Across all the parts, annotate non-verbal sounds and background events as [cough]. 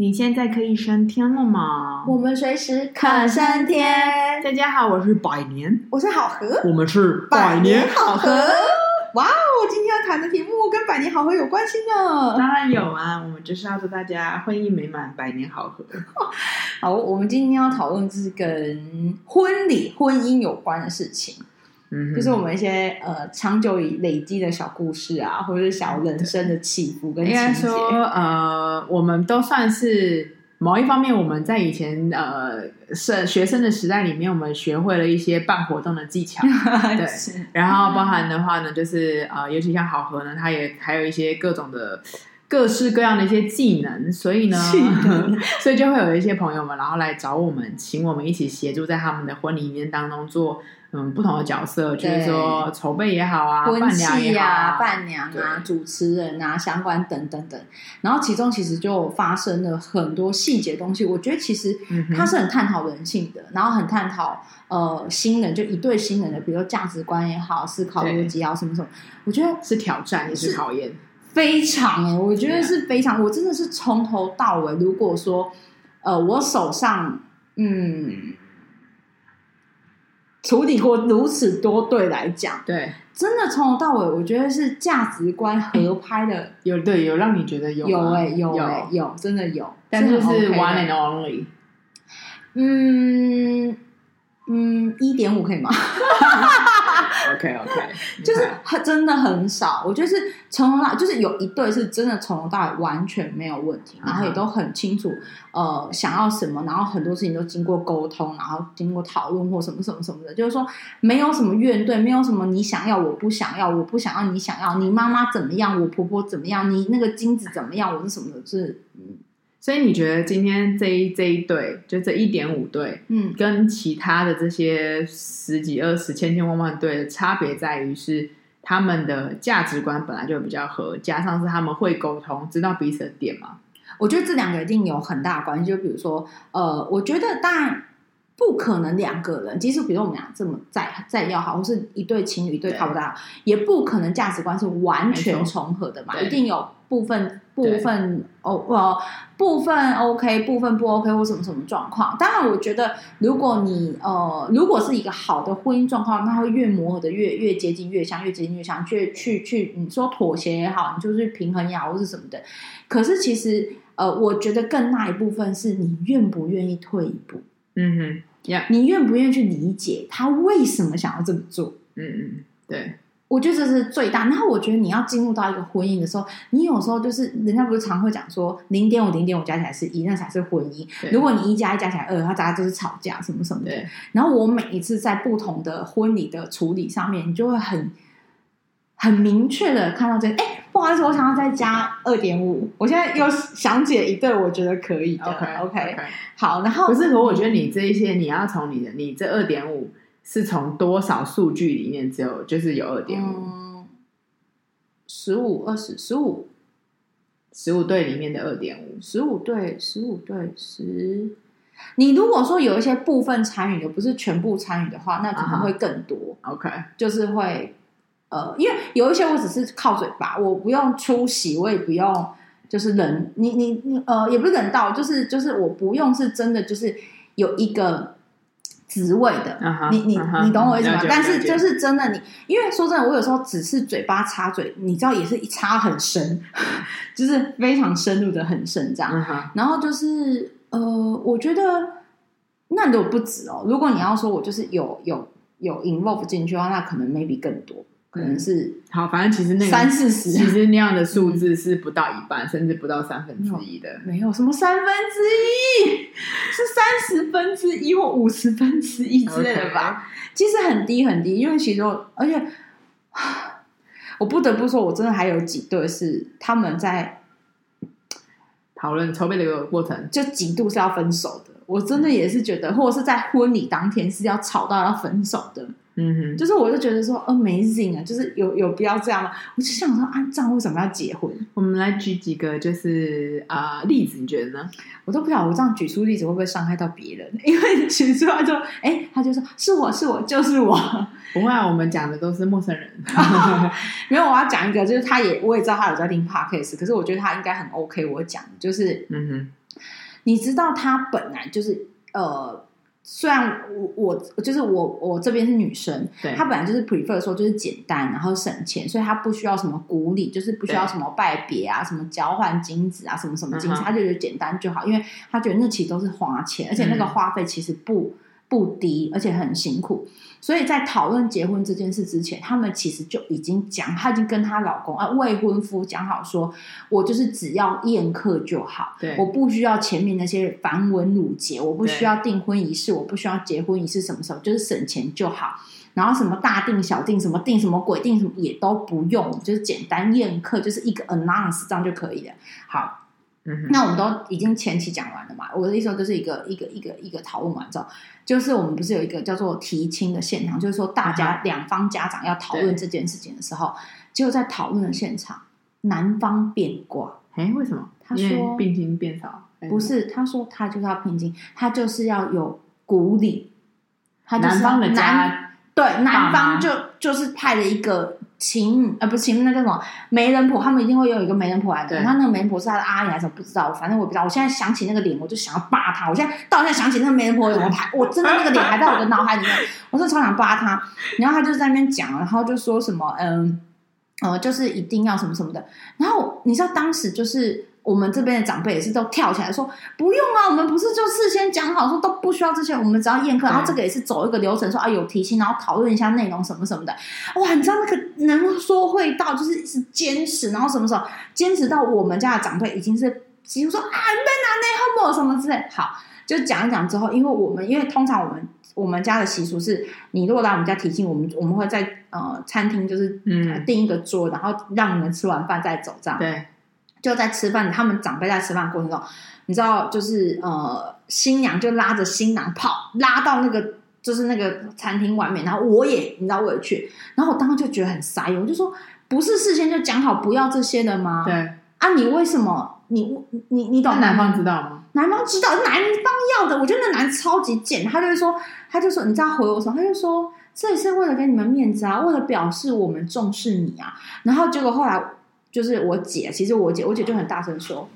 你现在可以升天了吗？我们随时可升天。大家好，我是百年，我是好合，我们是百年好合。哇哦，今天要谈的题目跟百年好合有关系呢？当然有啊，我们就是要祝大家婚姻美满，百年好合。[laughs] 好，我们今天要讨论是跟婚礼、婚姻有关的事情。嗯，就是我们一些呃长久以累积的小故事啊，或者是小人生的起伏跟情节。应该说，呃，我们都算是某一方面，我们在以前呃是学生的时代里面，我们学会了一些办活动的技巧。[laughs] 对，然后包含的话呢，就是呃，尤其像好和呢，它也还有一些各种的各式各样的一些技能，所以呢，[laughs] 所以就会有一些朋友们，然后来找我们，请我们一起协助在他们的婚礼里面当中做。嗯，不同的角色，就是说筹备也好啊，婚庆呀、啊、伴娘啊、主持人啊、相关等等等。然后其中其实就发生了很多细节的东西。我觉得其实它是很探讨人性的，嗯、然后很探讨呃新人，就一对新人的，比如说价值观也好，思考逻辑啊什么什么。我觉得是挑战，也是考验，非常哎、欸，我觉得是非常。我真的是从头到尾，如果说呃我手上嗯。处理过如此多对来讲，对，真的从头到尾，我觉得是价值观合拍的，有对有让你觉得有有哎、欸、有哎、欸、有，有真的有，但就是 one and only，嗯嗯，一点五可以吗？[laughs] [laughs] OK OK，[laughs] 就是很真的很少，我觉得是从头到就是有一对是真的从头到尾完全没有问题，然后也都很清楚呃想要什么，然后很多事情都经过沟通，然后经过讨论或什么什么什么的，就是说没有什么怨对，没有什么你想要我不想要，我不想要你想要，你妈妈怎么样，我婆婆怎么样，你那个金子怎么样，我是什么的，是嗯。所以你觉得今天这一这一对，就这一点五对，嗯，跟其他的这些十几、二十、千千万万对的差别在于是他们的价值观本来就比较合，加上是他们会沟通，知道彼此的点吗？我觉得这两个一定有很大的关系。就比如说，呃，我觉得当然不可能两个人，即使比如说我们俩这么再再要好，或是一对情侣一对靠不到，也不可能价值观是完全重合的嘛，一定有。部分部分哦，呃，部分 OK，部分不 OK，或什么什么状况。当然，我觉得如果你呃，如果是一个好的婚姻状况，那会越磨合的越越接近越像，越接近越像，去去去，你说妥协也好，你就是平衡也好，或是什么的。可是其实呃，我觉得更大一部分是你愿不愿意退一步。嗯哼，Yeah. 你愿不愿意去理解他为什么想要这么做？嗯嗯，对。我觉得这是最大。然后我觉得你要进入到一个婚姻的时候，你有时候就是人家不是常会讲说零点五零点五加起来是一，那才是婚姻。如果你一加一加起来二，它大家就是吵架什么什么的。然后我每一次在不同的婚礼的处理上面，你就会很很明确的看到这个。哎，不好意思，我想要再加二点五。我现在又想解一对，我觉得可以的。OK OK, okay. 好。然后不是，可我觉得你这一些，你要从你的你这二点五。是从多少数据里面只有就是有二点五，十五、二十、十五、十五对里面的二点五，十五对、十五对、十。你如果说有一些部分参与的，不是全部参与的话，那可能会更多。Uh-huh. OK，就是会呃，因为有一些我只是靠嘴巴，我不用出席，我也不用就是人，你你你呃，也不是人到，就是就是我不用是真的，就是有一个。职位的，uh-huh, 你你、uh-huh, 你懂我意思吗？但是就是真的你，你因为说真的，我有时候只是嘴巴插嘴，你知道也是一插很深，[laughs] 就是非常深入的很深这样。Uh-huh. 然后就是呃，我觉得那都不止哦。如果你要说我就是有有有 involve 进去的话，那可能 maybe 更多。可能是好，反正其实那个三四十，其实那样的数字是不到一半，嗯、甚至不到三分之一的。没有什么三分之一，是三十分之一或五十分之一之类的吧。其实很低很低，因为其实我，而且我不得不说，我真的还有几对是他们在讨论筹备的一个过程，就几度是要分手的。我真的也是觉得，或者是在婚礼当天是要吵到要分手的。嗯哼，就是我就觉得说 amazing 啊，就是有有必要这样吗？我就想说啊，这样为什么要结婚？我们来举几个就是啊、呃、例子，你觉得呢？我都不晓得我这样举出例子会不会伤害到别人？[laughs] 因为举出来就哎，他就说是我是我就是我。不会啊，我们讲的都是陌生人。[laughs] 没有，我要讲一个，就是他也我也知道他有在听 podcast，可是我觉得他应该很 OK。我讲就是嗯哼，你知道他本来就是呃。虽然我我就是我我这边是女生，对她本来就是 prefer 说就是简单，然后省钱，所以她不需要什么古礼，就是不需要什么拜别啊，什么交换金子啊，什么什么金子，她、uh. 就觉得简单就好，因为她觉得那其实都是花钱，而且那个花费其实不。嗯不低，而且很辛苦，所以在讨论结婚这件事之前，他们其实就已经讲，她已经跟她老公啊未婚夫讲好说，我就是只要宴客就好，对，我不需要前面那些繁文缛节，我不需要订婚仪式，我不需要结婚仪式什么时候，就是省钱就好，然后什么大订小订，什么订什么鬼订什么也都不用，就是简单宴客，就是一个 announce 这样就可以了。好。那我们都已经前期讲完了嘛？我的意思就是一个一个一个一个讨论完之后，就是我们不是有一个叫做提亲的现场，就是说大家两方家长要讨论这件事情的时候，结果在讨论的现场，男方变卦。哎，为什么？他说聘金变少？不是，他说他就是要聘金，他就是要有古礼。他就是男方的家对男方就就是派了一个。情呃不是情，那叫什么媒人婆？他们一定会有一个媒人婆来的。然后那个媒人婆是他的阿姨还是？不知道，反正我不知道。我现在想起那个脸，我就想要扒他。我现在到现在想起那个媒人婆有没有拍？我真的那个脸还在我的脑海里面，我是超想扒他。然后他就在那边讲，然后就说什么嗯呃，就是一定要什么什么的。然后你知道当时就是。我们这边的长辈也是都跳起来说不用啊，我们不是就事先讲好说都不需要这些，我们只要宴客，然后这个也是走一个流程说，说啊有提亲，然后讨论一下内容什么什么的。哇，你知道那个能说会道，就是一直坚持，然后什么时候坚持到我们家的长辈已经是几乎说啊没拿内后什么之类。好，就讲一讲之后，因为我们因为通常我们我们家的习俗是，你如果来我们家提亲，我们我们会在呃餐厅就是嗯订一个桌，然后让你们吃完饭再走这样。对。就在吃饭，他们长辈在吃饭过程中，你知道，就是呃，新娘就拉着新郎跑，拉到那个就是那个餐厅外面，然后我也你知道我也去，然后我当时就觉得很傻眼，我就说，不是事先就讲好不要这些的吗？对啊，你为什么你你你懂？男方知道吗？男方知道，男方要的，我觉得那男的超级贱，他就会说，他就说，你知道回我什么？他就说，这也是为了给你们面子啊，为了表示我们重视你啊，然后结果后来。就是我姐，其实我姐，我姐就很大声说：“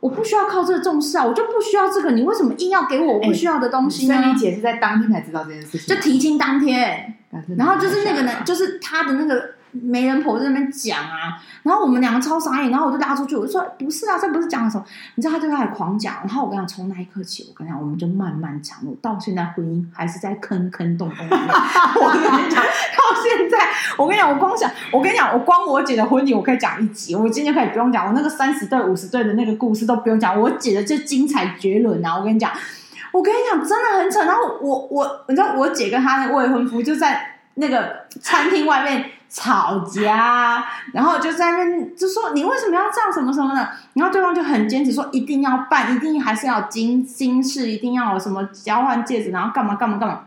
我不需要靠这个重视啊，我就不需要这个，你为什么硬要给我我不需要的东西呢？”所以你姐是在当天才知道这件事情，就提亲当天，然后就是那个呢，就是他的那个。媒人婆在那边讲啊，然后我们两个超傻眼，然后我就拉出去，我就说不是啊，这不是讲的时候，你知道他就开始狂讲，然后我跟你讲，从那一刻起，我跟你讲，我们就慢慢长路，到现在婚姻还是在坑坑洞洞里面。[laughs] 我跟你讲，到现在，我跟你讲，我光想，我跟你讲，我光我姐的婚礼，我可以讲一集，我今天可以不用讲，我那个三十对五十对的那个故事都不用讲，我姐的就精彩绝伦啊！我跟你讲，我跟你讲，真的很扯。然后我我，你知道，我姐跟她的未婚夫就在那个餐厅外面。吵架，然后就在那边就说你为什么要这样什么什么的，然后对方就很坚持说一定要办，一定还是要金金饰，一定要有什么交换戒指，然后干嘛干嘛干嘛，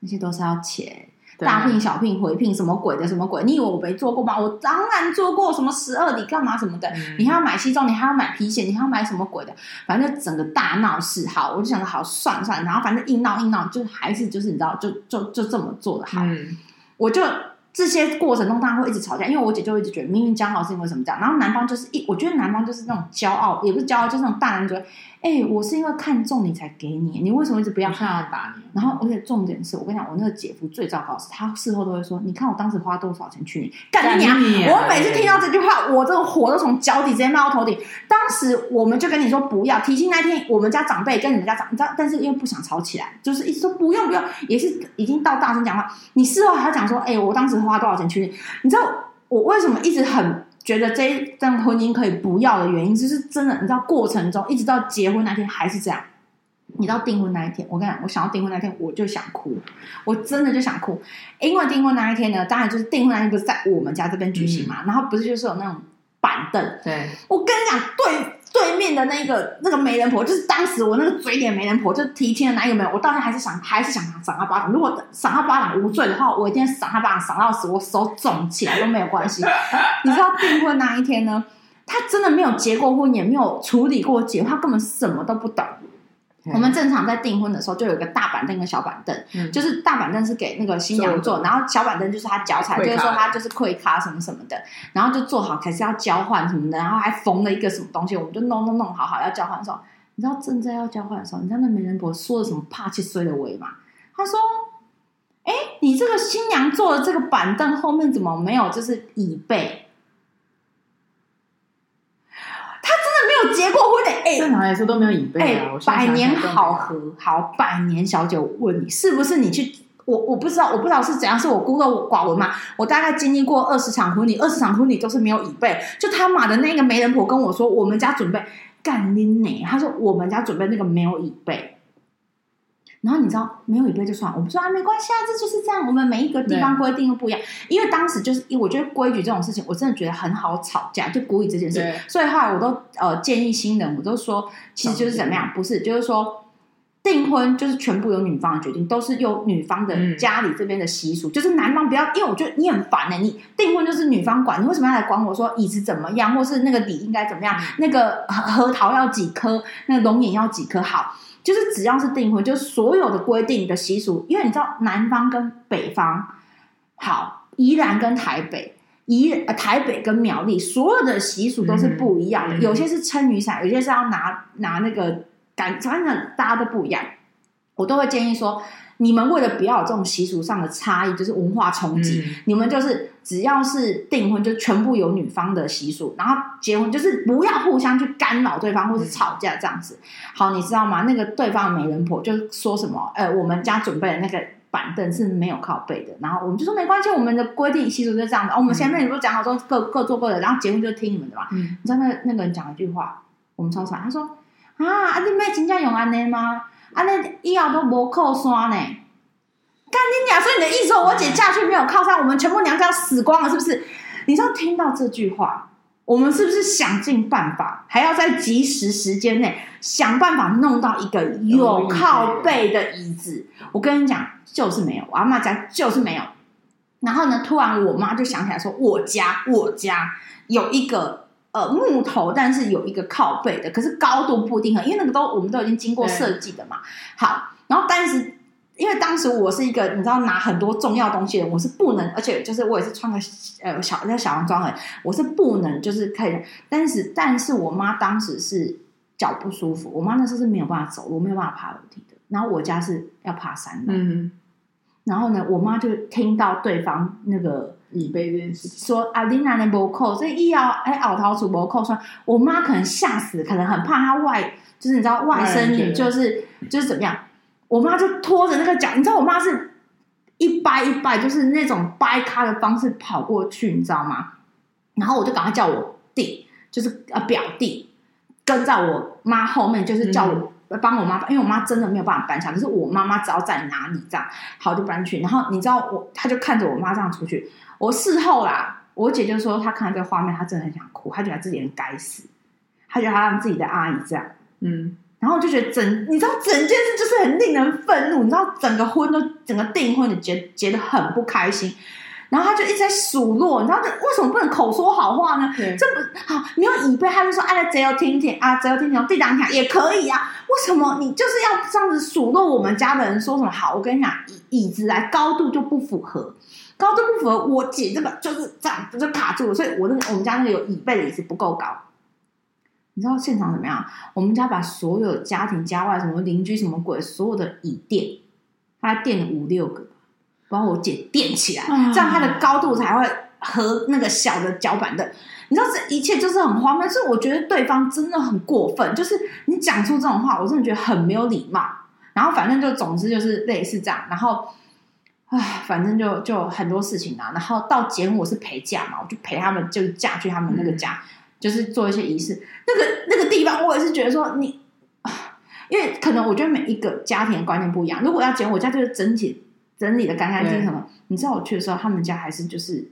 那些都是要钱，大聘小聘回聘什么鬼的什么鬼，你以为我没做过吗？我当然做过，什么十二礼干嘛什么的，嗯、你还要买西装，你还要买皮鞋，你还要买什么鬼的，反正就整个大闹事，好，我就想着好算了算了，然后反正硬闹硬闹，就还是就是你知道，就就就这么做的好，嗯、我就。这些过程中大家会一直吵架，因为我姐就一直觉得明明讲好是因为什么这样，然后男方就是一，我觉得男方就是那种骄傲，也不是骄傲，就是那种大男子。哎、欸，我是因为看中你才给你，你为什么一直不要？看要打你。然后，而且重点是我跟你讲，我那个姐夫最糟糕的是，他事后都会说：“你看我当时花多少钱娶你，干你娘！”我每次听到这句话，我这个火都从脚底直接冒到头顶。当时我们就跟你说不要提亲那天，我们家长辈跟你们家长，你知道，但是因为不想吵起来，就是一直说不用不用，也是已经到大声讲话。你事后还要讲说：“哎、欸，我当时花多少钱娶你？”你知道我为什么一直很。觉得这一段婚姻可以不要的原因，就是真的，你知道过程中一直到结婚那天还是这样。你到订婚那一天，我跟你讲，我想要订婚那天我就想哭，我真的就想哭，因为订婚那一天呢，当然就是订婚那天不是在我们家这边举行嘛，嗯、然后不是就是有那种板凳，对，我跟你讲，对。对面的那个那个媒人婆，就是当时我那个嘴脸媒人婆，就提亲的那一个媒人，我当时还是想还是想赏他巴掌。如果赏他巴掌无罪的话，我一定赏他巴掌赏到死，我手肿起来都没有关系。[laughs] 你知道订婚那一天呢，他真的没有结过婚，也没有处理过结婚，他根本什么都不懂。我们正常在订婚的时候，就有一个大板凳跟小板凳，嗯，就是大板凳是给那个新娘坐，然后小板凳就是她脚踩，就是说她就是跪咖什么什么的，然后就坐好，开始要交换什么的，然后还缝了一个什么东西，我们就弄弄弄好好要交换的时候，你知道正在要交换的时候，你知道那媒人婆说了什么怕去衰的尾吗？他说：“哎，你这个新娘坐的这个板凳后面怎么没有就是椅背？”他真的没有结过婚的，哎，正常来说都没有椅背啊。百年好合，好，百年小姐，我问你，是不是你去？我我不知道，我不知道是怎样，是我孤陋寡闻嘛？我大概经历过二十场婚礼，二十场婚礼都是没有椅背。就他妈的那个媒人婆跟我说，我们家准备干你呢？他说我们家准备那个没有椅背。然后你知道没有椅背就算了，我们说啊没关系啊，这就是这样。我们每一个地方规定都不一样，因为当时就是，我觉得规矩这种事情，我真的觉得很好吵架，就故意这件事。所以后来我都呃建议新人，我都说其实就是怎么样，不是就是说。订婚就是全部由女方的决定，都是由女方的家里这边的习俗，嗯、就是男方不要，因为我觉得你很烦呢、欸。你订婚就是女方管，你为什么要来管我说椅子怎么样，或是那个礼应该怎么样？嗯、那个核桃要几颗，那个龙眼要几颗？好，就是只要是订婚，就是所有的规定的习俗，因为你知道南方跟北方，好，宜兰跟台北，宜呃台北跟苗栗，所有的习俗都是不一样的，嗯、有些是撑雨伞，有些是要拿拿那个。反正大家都不一样，我都会建议说，你们为了不要有这种习俗上的差异，就是文化冲击，嗯、你们就是只要是订婚，就全部有女方的习俗，然后结婚就是不要互相去干扰对方，或是吵架这样子。好，你知道吗？那个对方的媒人婆就说什么？呃，我们家准备的那个板凳是没有靠背的，然后我们就说没关系，我们的规定习俗就是这样的。哦、我们前面你不是讲好说各各做各的，然后结婚就听你们的嘛。嗯、你知道那那个人讲一句话，我们超惨，他说。啊！啊，你妹真正用安尼吗？安尼以后都无靠山呢？干你娘！所以你的意思说，我姐嫁去没有靠山，我们全部娘家死光了，是不是？你知道听到这句话，我们是不是想尽办法，还要在及时时间内想办法弄到一个有靠背的椅子？我跟你讲，就是没有，我阿妈家就是没有。然后呢，突然我妈就想起来说，我家我家有一个。呃，木头，但是有一个靠背的，可是高度不一定，因为那个都我们都已经经过设计的嘛。好，然后但是因为当时我是一个你知道拿很多重要东西的，我是不能，而且就是我也是穿个呃小那小洋装的，我是不能就是可以。但是但是我妈当时是脚不舒服，我妈那时候是没有办法走路，没有办法爬楼梯的。然后我家是要爬山的，嗯，然后呢，我妈就听到对方那个。椅背这件事情，说阿琳娜那不扣，所以一摇哎，后头出无扣，说我妈可能吓死，可能很怕她外，就是你知道外甥女就是就是怎么样，我妈就拖着那个脚，你知道我妈是一掰一掰，就是那种掰咖的方式跑过去，你知道吗？然后我就赶快叫我弟，就是呃表弟跟在我妈后面，就是叫我。帮我妈，因为我妈真的没有办法搬下，可是我妈妈只要在哪里，这样好就搬去。然后你知道我，她就看着我妈这样出去。我事后啦，我姐就说她看到这个画面，她真的很想哭，她觉得自己很该死，她觉得她让自己的阿姨这样，嗯。然后我就觉得整，你知道整件事就是很令人愤怒，你知道整个婚都整个订婚的结结得很不开心。然后他就一直在数落，你知道这为什么不能口说好话呢？这不好没有椅背，他就说哎，只有听听啊，只有听听，地当听也可以啊。为什么你就是要这样子数落我们家的人？说什么好？我跟你讲，椅椅子来高度就不符合，高度不符合。我姐这个就是这样就卡住了，所以我那个我们家那个有椅背的椅子不够高。你知道现场怎么样？我们家把所有家庭家外什么邻居什么鬼所有的椅垫，他垫了五六个。帮我姐垫起来，这样它的高度才会和那个小的脚板凳。你知道这一切就是很荒谬，就是我觉得对方真的很过分，就是你讲出这种话，我真的觉得很没有礼貌。然后反正就总之就是类似这样，然后唉，反正就就很多事情啊。然后到结婚我是陪嫁嘛，我就陪他们就是嫁去他们那个家，嗯、就是做一些仪式。那个那个地方我也是觉得说你，因为可能我觉得每一个家庭的观念不一样。如果要结婚，我家就是整体。整理的干干净净什么？你知道我去的时候，他们家还是就是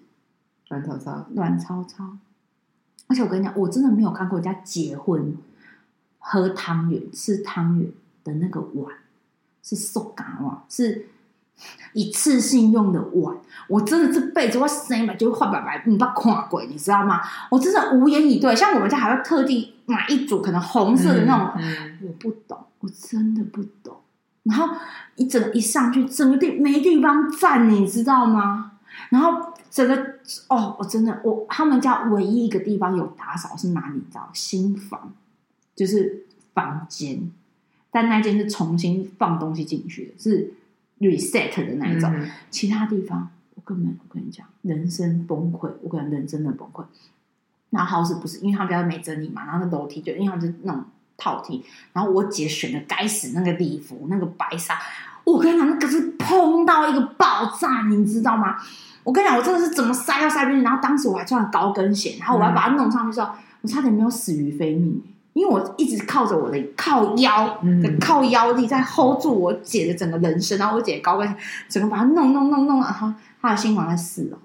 乱糟糟、乱糟糟。而且我跟你讲，我真的没有看过人家结婚喝汤圆、吃汤圆的那个碗是塑胶碗，是一次性用的碗。我真的这辈子我生嘛就换白白，你不要看鬼，你知道吗？我真的无言以对。像我们家还会特地买一组可能红色的那种，嗯嗯、我不懂，我真的不懂。然后一整一上去，整个地没地方站，你知道吗？然后整个哦，我真的我他们家唯一一个地方有打扫是哪里？你知道新房，就是房间，但那间是重新放东西进去的，是 reset 的那一种。嗯、其他地方我根本我跟你讲，人生崩溃，我跟你讲人真的崩溃。然后 house 不是，因为他比较没整理嘛，然后那楼梯就因为他是那种套梯，然后我姐选的该死那个礼服，那个白纱，我跟你讲，那个是碰到一个爆炸，你知道吗？我跟你讲，我真的是怎么塞都塞不进去，然后当时我还穿了高跟鞋，然后我要把它弄上去的时候，嗯、我差点没有死于非命，因为我一直靠着我的靠腰，嗯、靠腰力在 hold 住我姐的整个人生，然后我姐高跟鞋整个把它弄弄弄弄，然后她的新房在四楼，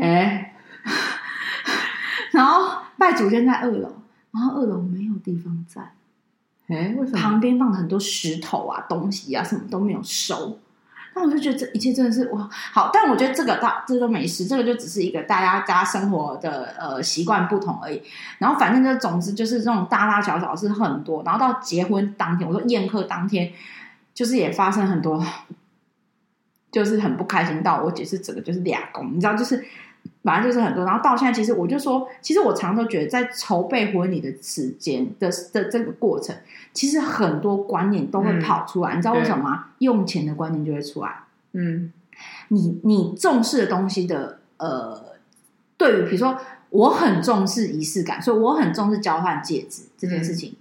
哎。[laughs] 然后拜祖先在二楼，然后二楼没有地方站，哎，为什么？旁边放了很多石头啊、东西啊，什么都没有收。那我就觉得这一切真的是哇，好！但我觉得这个大这都没事，这个就只是一个大家大家生活的呃习惯不同而已。然后反正就总之就是这种大大小小是很多。然后到结婚当天，我说宴客当天，就是也发生很多，就是很不开心。到我姐是整个就是俩公，你知道就是。反正就是很多，然后到现在，其实我就说，其实我常常都觉得，在筹备婚礼的时间的的这个过程，其实很多观念都会跑出来。嗯、你知道为什么吗？用钱的观念就会出来。嗯，你你重视的东西的呃，对于比如说，我很重视仪式感，所以我很重视交换戒指这件事情。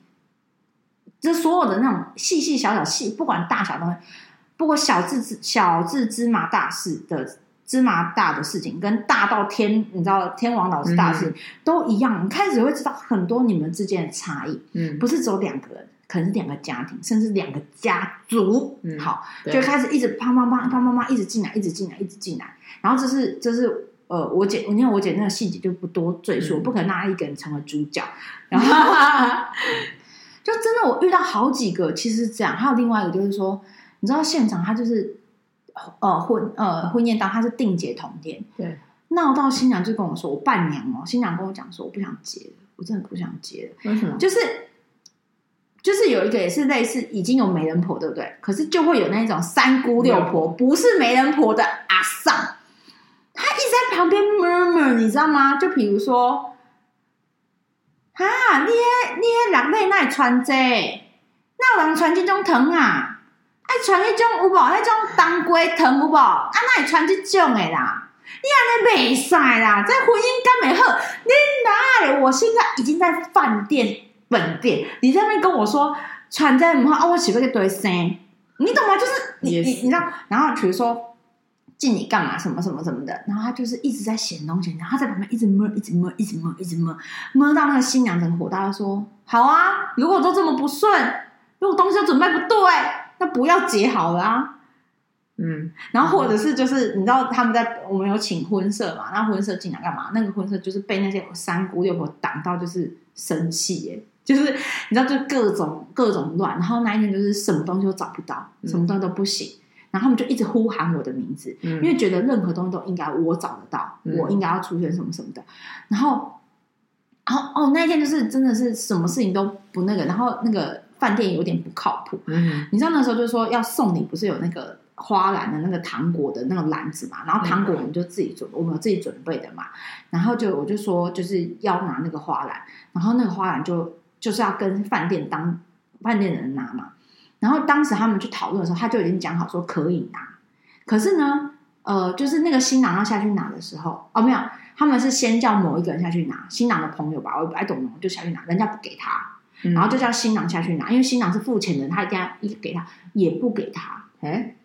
这、嗯、所有的那种细细小小细，不管大小东西，不过小至小至芝麻大事的。芝麻大的事情跟大到天，你知道天王老子大事、嗯、都一样。你开始会知道很多你们之间的差异，嗯，不是只有两个人，可能是两个家庭，甚至两个家族。嗯，好，就开始一直啪啪啪啪啪啪一直进来，一直进来，一直进来。然后这是这是呃，我姐，你看我姐那个细节就不多赘述，嗯、不可能让她一个人成为主角。[laughs] 然后就真的我遇到好几个，其实是这样。还有另外一个就是说，你知道现场他就是。呃婚呃婚宴当他是定结同天，对，闹到新娘就跟我说，我伴娘哦，新娘跟我讲说，我不想结了，我真的不想结了。为什么？就是就是有一个也是类似已经有媒人婆，对不对？可是就会有那种三姑六婆，不是媒人婆的阿丧，他一直在旁边 murmur，你知道吗？就比如说，啊，你你两妹那穿这，那有人穿这种疼啊？爱穿迄种有无？那种当归藤有无？啊，那会穿即种的啦？你安尼袂使啦！这婚姻敢没好？你哪？我现在已经在饭店本店，你在那边跟我说穿这唔好啊？我起个一堆声，你懂吗？就是你.你你知道？然后比如说敬你干嘛？什么什么什么的？然后他就是一直在嫌东西，然后他在旁边一直摸，一直摸，一直摸，一直摸，摸到那个新娘很火大，说：“好啊，如果都这么不顺，如果东西都准备不对。”那不要结好了啊，嗯，然后或者是就是你知道他们在我们有请婚社嘛，那婚社进来干嘛？那个婚社就是被那些三姑六婆挡到，就是生气耶，就是你知道就各种各种乱，然后那一天就是什么东西都找不到，什么东西都不行，嗯、然后他们就一直呼喊我的名字，嗯、因为觉得任何东西都应该我找得到，嗯、我应该要出现什么什么的，然后，然后哦那一天就是真的是什么事情都不那个，然后那个。饭店有点不靠谱，嗯，你知道那时候就是说要送你，不是有那个花篮的那个糖果的那个篮子嘛？然后糖果我们就自己准，我们有自己准备的嘛。然后就我就说就是要拿那个花篮，然后那个花篮就就是要跟饭店当饭店的人拿嘛。然后当时他们去讨论的时候，他就已经讲好说可以拿。可是呢，呃，就是那个新郎要下去拿的时候，哦，没有，他们是先叫某一个人下去拿，新郎的朋友吧，我不太懂，就下去拿，人家不给他。然后就叫新郎下去拿，因为新郎是付钱的人，他一定要一给他，也不给他，哎，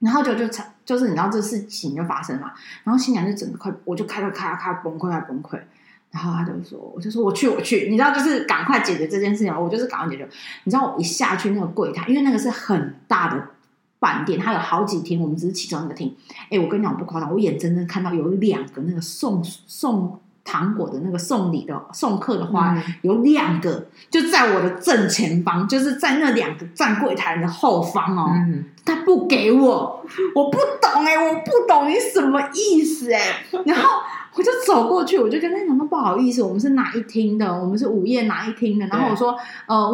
然后就就就是你知道这事情就发生嘛，然后新娘就整个快，我就开了开了开崩溃，快崩溃，然后他就说，我就说我去我去，你知道就是赶快解决这件事情，我就是赶快解决，你知道我一下去那个柜台，因为那个是很大的饭店，它有好几厅，我们只是其中一个厅，哎，我跟你讲不夸张，我眼睁睁看到有两个那个送送。糖果的那个送礼的送客的话，嗯、有两个就在我的正前方，就是在那两个站柜台的后方哦。嗯、他不给我，我不懂哎、欸，我不懂你什么意思哎、欸。[laughs] 然后我就走过去，我就跟他讲说不好意思，我们是哪一厅的？我们是午夜哪一厅的？然后我说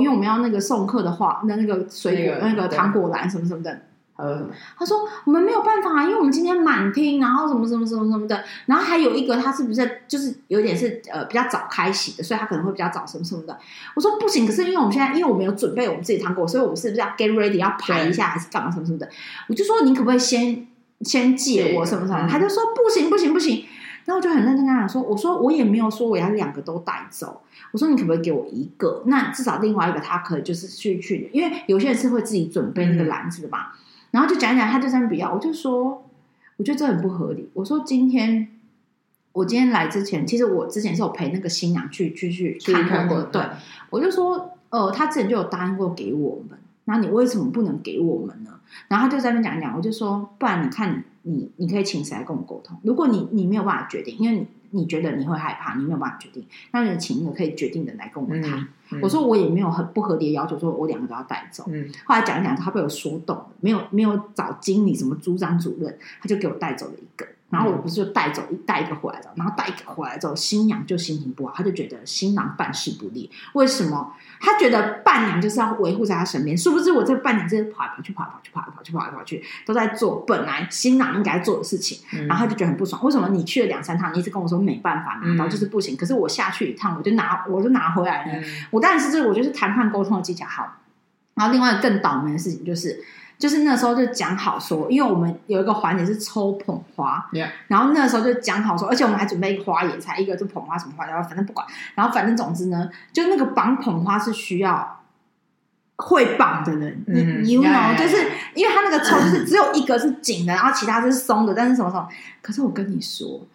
因为我们要那个送客的话，那那个水果、那个、那个糖果篮什么什么的。呃，他说我们没有办法，因为我们今天满厅，然后什么什么什么什么的，然后还有一个他是不是就是有点是呃比较早开席的，所以他可能会比较早什么什么的。我说不行，可是因为我们现在因为我们有准备我们自己糖果，所以我们是不是要 get ready 要排一下还是干嘛什么什么的？我就说你可不可以先先借我什么什么？他就说不行不行不行。然后我就很认真跟他讲说，我说我也没有说我要两个都带走，我说你可不可以给我一个？那至少另外一个他可以就是去去，因为有些人是会自己准备那个篮子的嘛。然后就讲一讲，他就这样不要，我就说，我觉得这很不合理。我说今天，我今天来之前，其实我之前是有陪那个新娘去去去看过的。对，我就说，呃，他之前就有答应过给我们，那你为什么不能给我们呢？然后他就在那边讲一讲，我就说，不然你看你你你可以请谁来跟我沟通？如果你你没有办法决定，因为你你觉得你会害怕，你没有办法决定，那你请一个可以决定的来跟我谈。嗯我说我也没有很不合理的要求，说我两个都要带走。嗯，后来讲一讲，他被我说动了，没有没有找经理什么组长主任，他就给我带走了一个。然后我不是就带走一带一个回来了，然后带一个回来之后，新娘就心情不好，她就觉得新郎办事不力。为什么？她觉得伴娘就是要维护在她身边，殊不知我这个伴娘就是跑来跑去，跑来跑去，跑来跑去，跑来跑去，都在做本来新郎应该做的事情。然后她就觉得很不爽，为什么你去了两三趟，你一直跟我说没办法拿到，就是不行。可是我下去一趟，我就拿，我就拿回来了。我当然是这，我就是谈判沟通的技巧好。然后另外更倒霉的事情就是。就是那时候就讲好说，因为我们有一个环节是抽捧花，Yeah. 然后那时候就讲好说，而且我们还准备一个花野菜，一个就捧花什么花，然后反正不管，然后反正总之呢，就那个绑捧花是需要会绑的人，你你 you know，就是因为他那个抽就是只有一个是紧的，然后其他是松的，但是什么什么，可是我跟你说，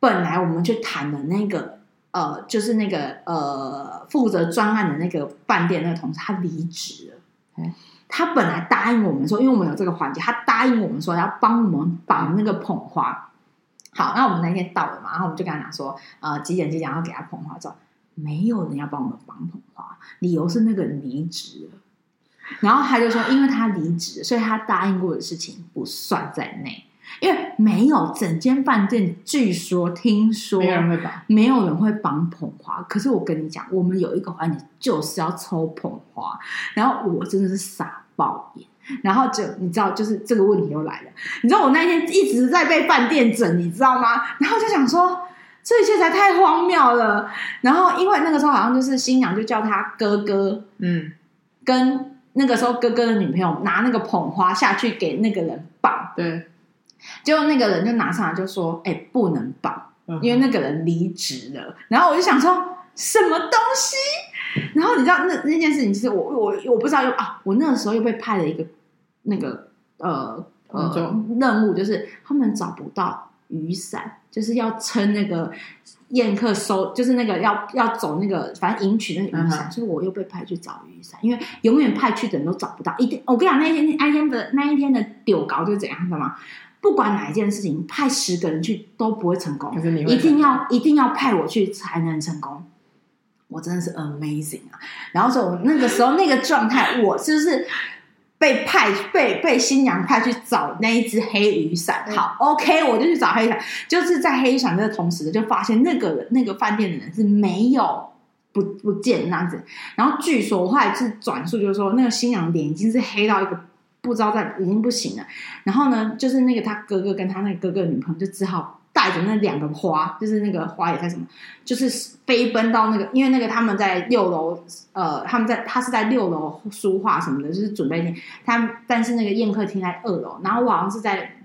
本来我们去谈的那个呃，就是那个呃负责专案的那个饭店那个同事，他离职了。他本来答应我们说，因为我们有这个环节，他答应我们说要帮我们绑那个捧花。好，那我们那天到了嘛，然后我们就跟他讲说，呃，几点几点要给他捧花走，没有人要帮我们绑捧花，理由是那个离职了。然后他就说，因为他离职，所以他答应过的事情不算在内。因为没有整间饭店，据说听说没有人会绑，没有人会绑捧花。可是我跟你讲，我们有一个环节就是要抽捧花，然后我真的是傻爆眼。然后就你知道，就是这个问题又来了。你知道我那天一直在被饭店整，你知道吗？然后就想说，这一切才太荒谬了。然后因为那个时候好像就是新娘就叫他哥哥，嗯，跟那个时候哥哥的女朋友拿那个捧花下去给那个人绑，对。结果那个人就拿上来就说：“哎、欸，不能绑，因为那个人离职了。”然后我就想说，什么东西？然后你知道那那件事情，其实我我我不知道又啊，我那个时候又被派了一个那个呃呃任务，就是他们找不到雨伞，就是要撑那个宴客收，就是那个要要走那个反正迎娶那个雨伞，所以我又被派去找雨伞，因为永远派去的人都找不到。一定，我跟你讲，那一天那一天的那一天的丢稿就是怎样，知道吗？不管哪一件事情，派十个人去都不会成功。可是你一定要一定要派我去才能成功。我真的是 amazing 啊！然后说，那个时候那个状态，我就是被派被被新娘派去找那一只黑雨伞。好，OK，我就去找黑雨伞。就是在黑雨伞的同时，就发现那个那个饭店的人是没有不不见那样子。然后据说我后来是转述，就是说那个新娘脸已经是黑到一个。不知道在已经不行了，然后呢，就是那个他哥哥跟他那个哥哥女朋友就只好带着那两个花，就是那个花也在什么，就是飞奔到那个，因为那个他们在六楼，呃，他们在他是在六楼书画什么的，就是准备他，但是那个宴客厅在二楼，然后我好像是在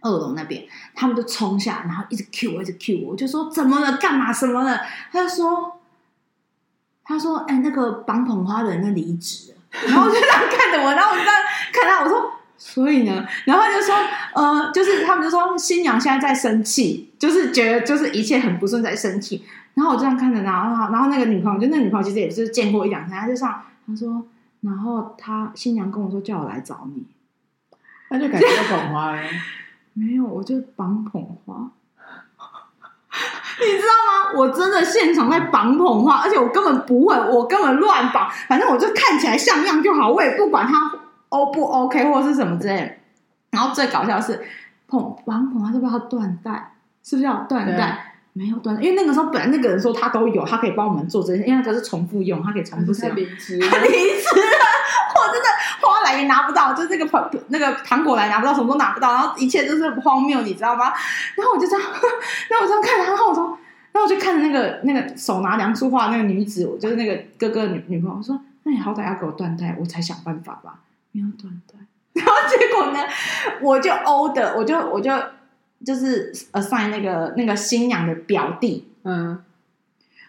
二楼那边，他们就冲下，然后一直 Q 我，一直 Q 我，就说怎么了，干嘛？什么的，他就说，他说，哎，那个绑捧花的人离职。然后我就这样看着我，然后我就这样看他，我说，所以呢，然后就说，呃，就是他们就说新娘现在在生气，就是觉得就是一切很不顺，在生气。然后我这样看着他，然后然后那个女朋友，就那女朋友其实也是见过一两天，她就上，她说，然后她新娘跟我说叫我来找你，那就感觉捧花了，[laughs] 没有，我就绑捧花。你知道吗？我真的现场在绑捧花，而且我根本不会，我根本乱绑，反正我就看起来像样就好，我也不管它 O 不 OK 或是什么之类的。然后最搞笑的是捧绑捧花是不是要断带？是不是要断带？没有断带，因为那个时候本来那个人说他都有，他可以帮我们做这些，因为他是重复用，他可以重复使用。他离职，他离职了，[laughs] 我真的。花篮也拿不到，就是那个那个糖果篮拿不到，什么都拿不到，然后一切都是荒谬，你知道吗？然后我就这样，[laughs] 然后我这样看，然后我说，然后我就看着那个那个手拿梁书画那个女子，我就是那个哥哥女女朋友，我说，那你好歹要给我断带，我才想办法吧，没有断带。然后结果呢，我就欧的，我就我就就是 assign 那个那个新娘的表弟，嗯。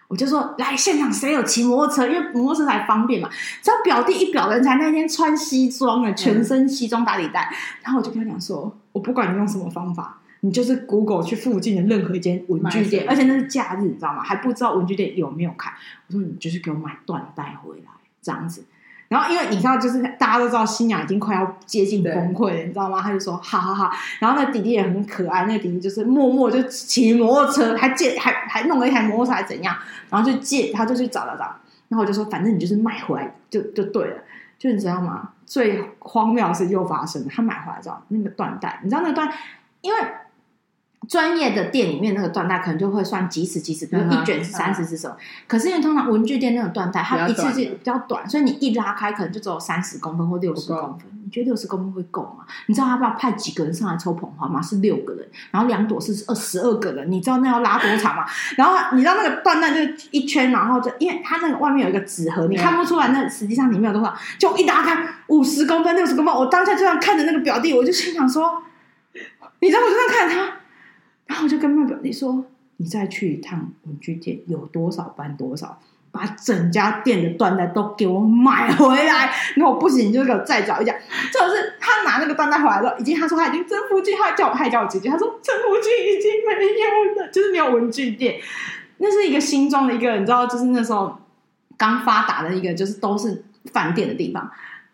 我就说，来现场谁有骑摩托车？因为摩托车才方便嘛。只要表弟一表人才，那天穿西装了，全身西装打领带。嗯、然后我就跟他讲说，我不管你用什么方法，你就是 Google 去附近的任何一间文具店，而且那是假日，你知道吗？还不知道文具店有没有开。我说你就是给我买缎带回来，这样子。然后，因为你知道，就是大家都知道新娘已经快要接近崩溃了，你知道吗？他就说：“好好好。”然后那弟弟也很可爱，那个弟弟就是默默就骑摩托车，还借还还弄了一台摩托车，还怎样？然后就借，他就去找找找。然后我就说：“反正你就是买回来就就对了。”就你知道吗？最荒谬的事又发生了，他买回来之后，那个缎带，你知道那个缎，因为。专业的店里面那个缎带可能就会算几尺几尺，比如一卷是三十只手。可是因为通常文具店那种缎带，它一次是比较短，所以你一拉开可能就只有三十公分或六十公分。你觉得六十公分会够吗？你知道他不要派几个人上来抽捧花吗？是六个人，然后两朵是二十二个人。你知道那要拉多长吗？[laughs] 然后你知道那个缎带就一圈，然后就因为它那个外面有一个纸盒，你看不出来那实际上里面有多少。就一拉开五十公分、六十公分，我当下就这样看着那个表弟，我就心想说，你知道我就这样看着他。然后我就跟那表弟说：“你再去一趟文具店，有多少搬多少，把整家店的缎带都给我买回来。然后不行，就给我再找一家。就是他拿那个缎带回来了，已经他说他已经真福记，他叫我，他还叫我姐姐，他说真福记已经没有了，就是没有文具店。那是一个新装的一个，你知道，就是那时候刚发达的一个，就是都是饭店的地方。”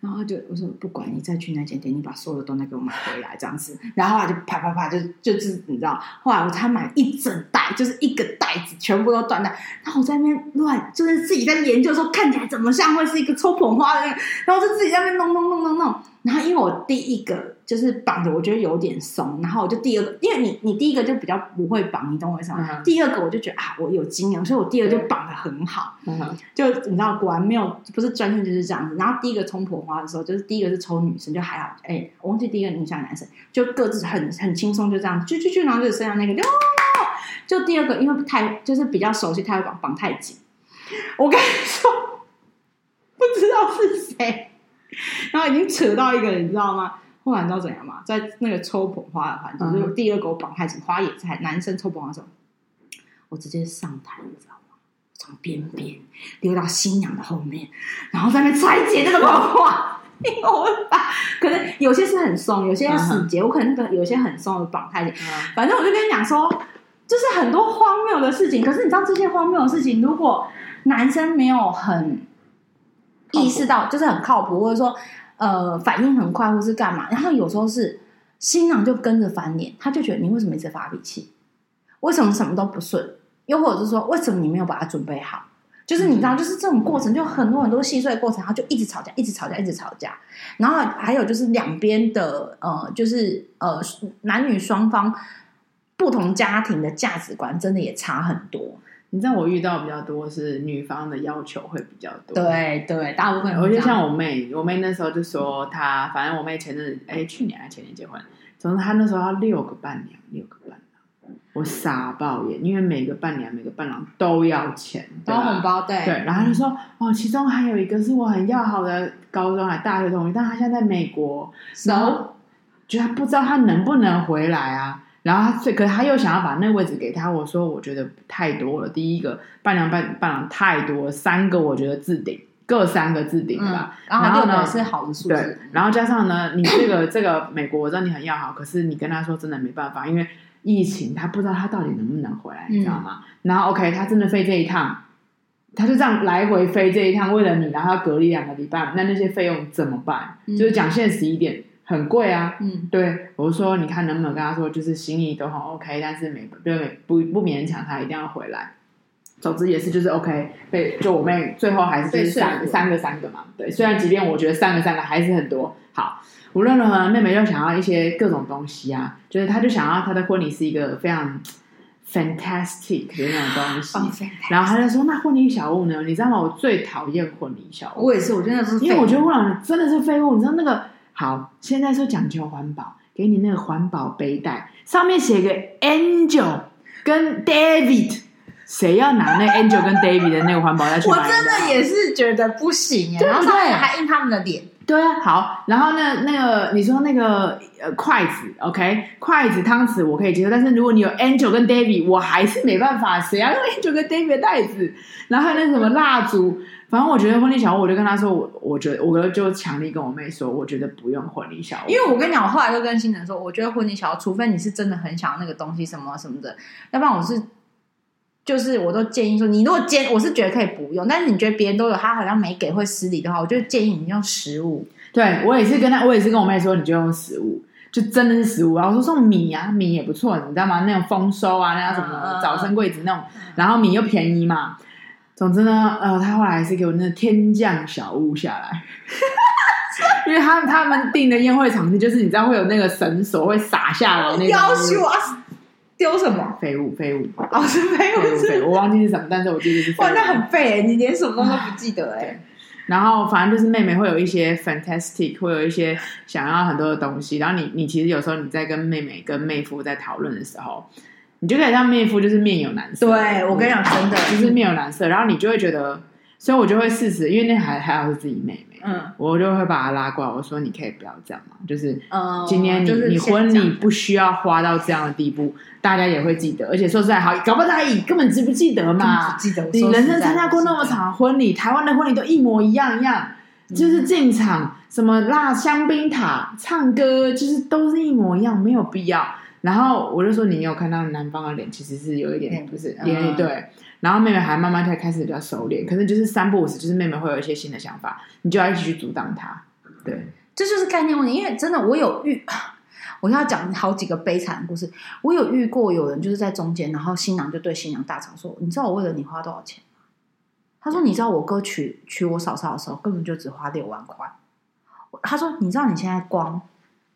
然后就我说不管你再去那间店，你把所有的东西给我买回来这样子。然后他就啪啪啪就就是你知道，后来我才买一整袋，就是一个袋子全部都断了。然后我在那边乱，就是自己在研究说看起来怎么像会是一个抽捧花的那个，然后就自己在那边弄弄弄弄弄。然后因为我第一个。就是绑的，我觉得有点松，然后我就第二个，因为你你第一个就比较不会绑，你懂我意思吗？嗯、第二个我就觉得啊，我有经验，所以我第二个就绑的很好。嗯、就你知道，果然没有不是专业就是这样子。然后第一个冲捧花的时候，就是第一个是抽女生，就还好。哎，我忘记第一个女生男生，就各自很很轻松，就这样，去去去，然后就剩下那个，就就第二个，因为太就是比较熟悉，太会绑绑太紧。我跟你说，不知道是谁，然后已经扯到一个，你知道吗？后来你知道怎样吗？在那个抽捧花的环节，就是第二个我绑太紧，花也在男生抽捧花的时候，我直接上台，你知道吗？从边边溜到新娘的后面，然后在那边拆解那个捧花。[laughs] 因为我把可能有些是很松，有些要死结，我可能那个有些很松的绑太紧。反正我就跟你讲说，就是很多荒谬的事情。可是你知道这些荒谬的事情，如果男生没有很意识到，就是很靠谱，或者说。呃，反应很快，或是干嘛？然后有时候是新郎就跟着翻脸，他就觉得你为什么一直发脾气？为什么什么都不顺？又或者是说，为什么你没有把它准备好？就是你知道，就是这种过程，就很多很多细碎的过程，然后就一直吵架，一直吵架，一直吵架。然后还有就是两边的呃，就是呃，男女双方不同家庭的价值观，真的也差很多。你知道我遇到比较多是女方的要求会比较多，对对，大部分。我就像我妹，我妹那时候就说她，反正我妹前阵哎去年还前年结婚，总之她那时候要六个伴娘，六个伴郎，我傻爆眼，因为每个伴娘每个伴郎都要钱，包红包，对对，然后她就说哦，其中还有一个是我很要好的高中还大学同学，但她现在在美国，然后就她不知道她能不能回来啊。然后他最，可是他又想要把那个位置给他。我说，我觉得太多了。第一个伴娘伴伴郎太多了，三个我觉得置顶，各三个置顶吧。嗯、然后呢是好的数字。对，然后加上呢，你这个这个美国，我知道你很要好，可是你跟他说真的没办法，因为疫情，他不知道他到底能不能回来，你知道吗？嗯、然后 OK，他真的飞这一趟，他就这样来回飞这一趟，为了你，然后要隔离两个礼拜，那那些费用怎么办？嗯、就是讲现实一点。很贵啊，嗯，对，我就说，你看能不能跟他说，就是心意都很 OK，但是没不不不勉强他一定要回来。总之也是就是 OK，被，就我妹最后还是就是三三个三个嘛，对，虽然即便我觉得三个三个还是很多，好，无论如何，妹妹就想要一些各种东西啊，就是她就想要她的婚礼是一个非常 fantastic 的那种东西。Oh, 然后他就说：“那婚礼小物呢？你知道吗？我最讨厌婚礼小物。”我也是，我真的是，因为我觉得婚礼真的是废物。你知道那个好，现在说讲究环保，给你那个环保背带，上面写个 Angel 跟 David。谁要拿那 Angel 跟 David 的那个环保袋去买？我真的也是觉得不行哎，然后上面还印他们的脸。对啊，好，然后那那个你说那个呃筷子，OK，筷子汤匙我可以接受，但是如果你有 Angel 跟 David，我还是没办法。谁要用 Angel 跟 David 的袋子？然后还有那什么蜡烛，反正我觉得婚礼小物，我就跟他说，我我觉得我就强力跟我妹说，我觉得不用婚礼小物，因为我跟你讲，我后来就跟新人说，我觉得婚礼小物，除非你是真的很想要那个东西什么什么的，要不然我是。就是我都建议说，你如果兼我是觉得可以不用，但是你觉得别人都有，他好像没给会失礼的话，我就建议你用食物。对，我也是跟他，我也是跟我妹说，你就用食物，就真的是实物。然后我说送米啊，米也不错，你知道吗？那种丰收啊，那叫什么早生贵子那种，然后米又便宜嘛。总之呢，呃，他后来还是给我那个天降小物下来，[laughs] 因为他他们订的宴会场地就是你知道会有那个绳索会洒下来那种。要求啊！丢什么废物？废物哦，是废物，废物，我忘记是什么，但是我记得是废物。哇，那很废哎！你连什么都不记得哎。然后反正就是妹妹会有一些 fantastic，会有一些想要很多的东西。然后你你其实有时候你在跟妹妹跟妹夫在讨论的时候，你就可以让妹夫就是面有难色。对，我跟你讲，真的就是面有难色。然后你就会觉得，所以我就会试试，因为那还还好是自己妹妹。嗯，我就会把他拉过来，我说你可以不要这样嘛，就是，今天你、嗯、你婚礼不需要花到这样的地步，大家也会记得，而且说实在好，搞不好他根本记不记得嘛？记得，你人生参加过那么长的婚礼，台湾的婚礼都一模一样一样，就是进场什么辣香槟塔、唱歌，就是都是一模一样，没有必要。然后我就说，你有看到男方的脸，其实是有一点，不是脸对。然后妹妹还慢慢才开始比较熟练，可是就是三不五时，就是妹妹会有一些新的想法，你就要一起去阻挡她。对，这就是概念问题。因为真的，我有遇，[sighs] 我要讲好几个悲惨的故事。我有遇过有人就是在中间，然后新郎就对新娘大吵说：“你知道我为了你花多少钱吗？”他说：“你知道我哥娶娶我嫂嫂的时候，根本就只花六万块。”他说：“你知道你现在光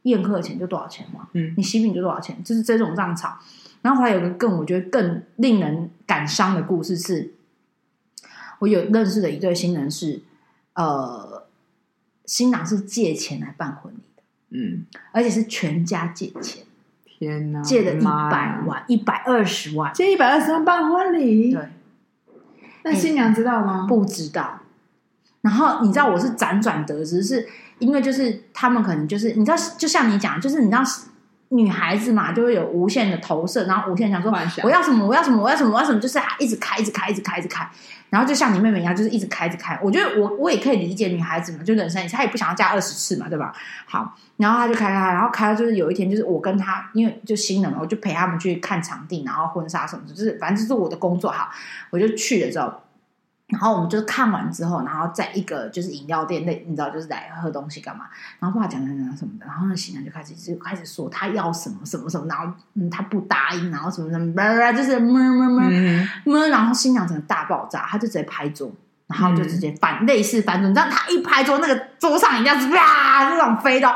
宴客的钱就多少钱嘛？嗯，你喜饼就多少钱？就是这种这样吵。”然后还有个更我觉得更令人感伤的故事是，我有认识的一对新人是，呃，新郎是借钱来办婚礼的，嗯，而且是全家借钱，天哪，借了一百万，一百二十万，借一百二十万办婚礼，对，那新娘知道吗？不知道。然后你知道我是辗转得知，是因为就是他们可能就是你知道，就像你讲，就是你知道。女孩子嘛，就会有无限的投射，然后无限想说我要什么，我要什么，我要什么，我要什么，就是一直开，一直开，一直开，一直开。然后就像你妹妹一样，就是一直开，一直开。我觉得我我也可以理解女孩子嘛，就人生她也不想要嫁二十次嘛，对吧？好，然后她就开开，然后开到就是有一天，就是我跟她，因为就新人嘛，我就陪他们去看场地，然后婚纱什么的，就是反正就是我的工作好，我就去了之后。然后我们就看完之后，然后在一个就是饮料店，内你知道就是来喝东西干嘛？然后爸讲讲讲什么的，然后那新娘就开始就开始说他要什么什么什么，然后嗯他不答应，然后什么什么，就是么么么么，然后新娘整个大爆炸，他就直接拍桌，然后就直接翻、嗯、类似翻桌，你知道他一拍桌，那个桌上饮料是啪那种飞的，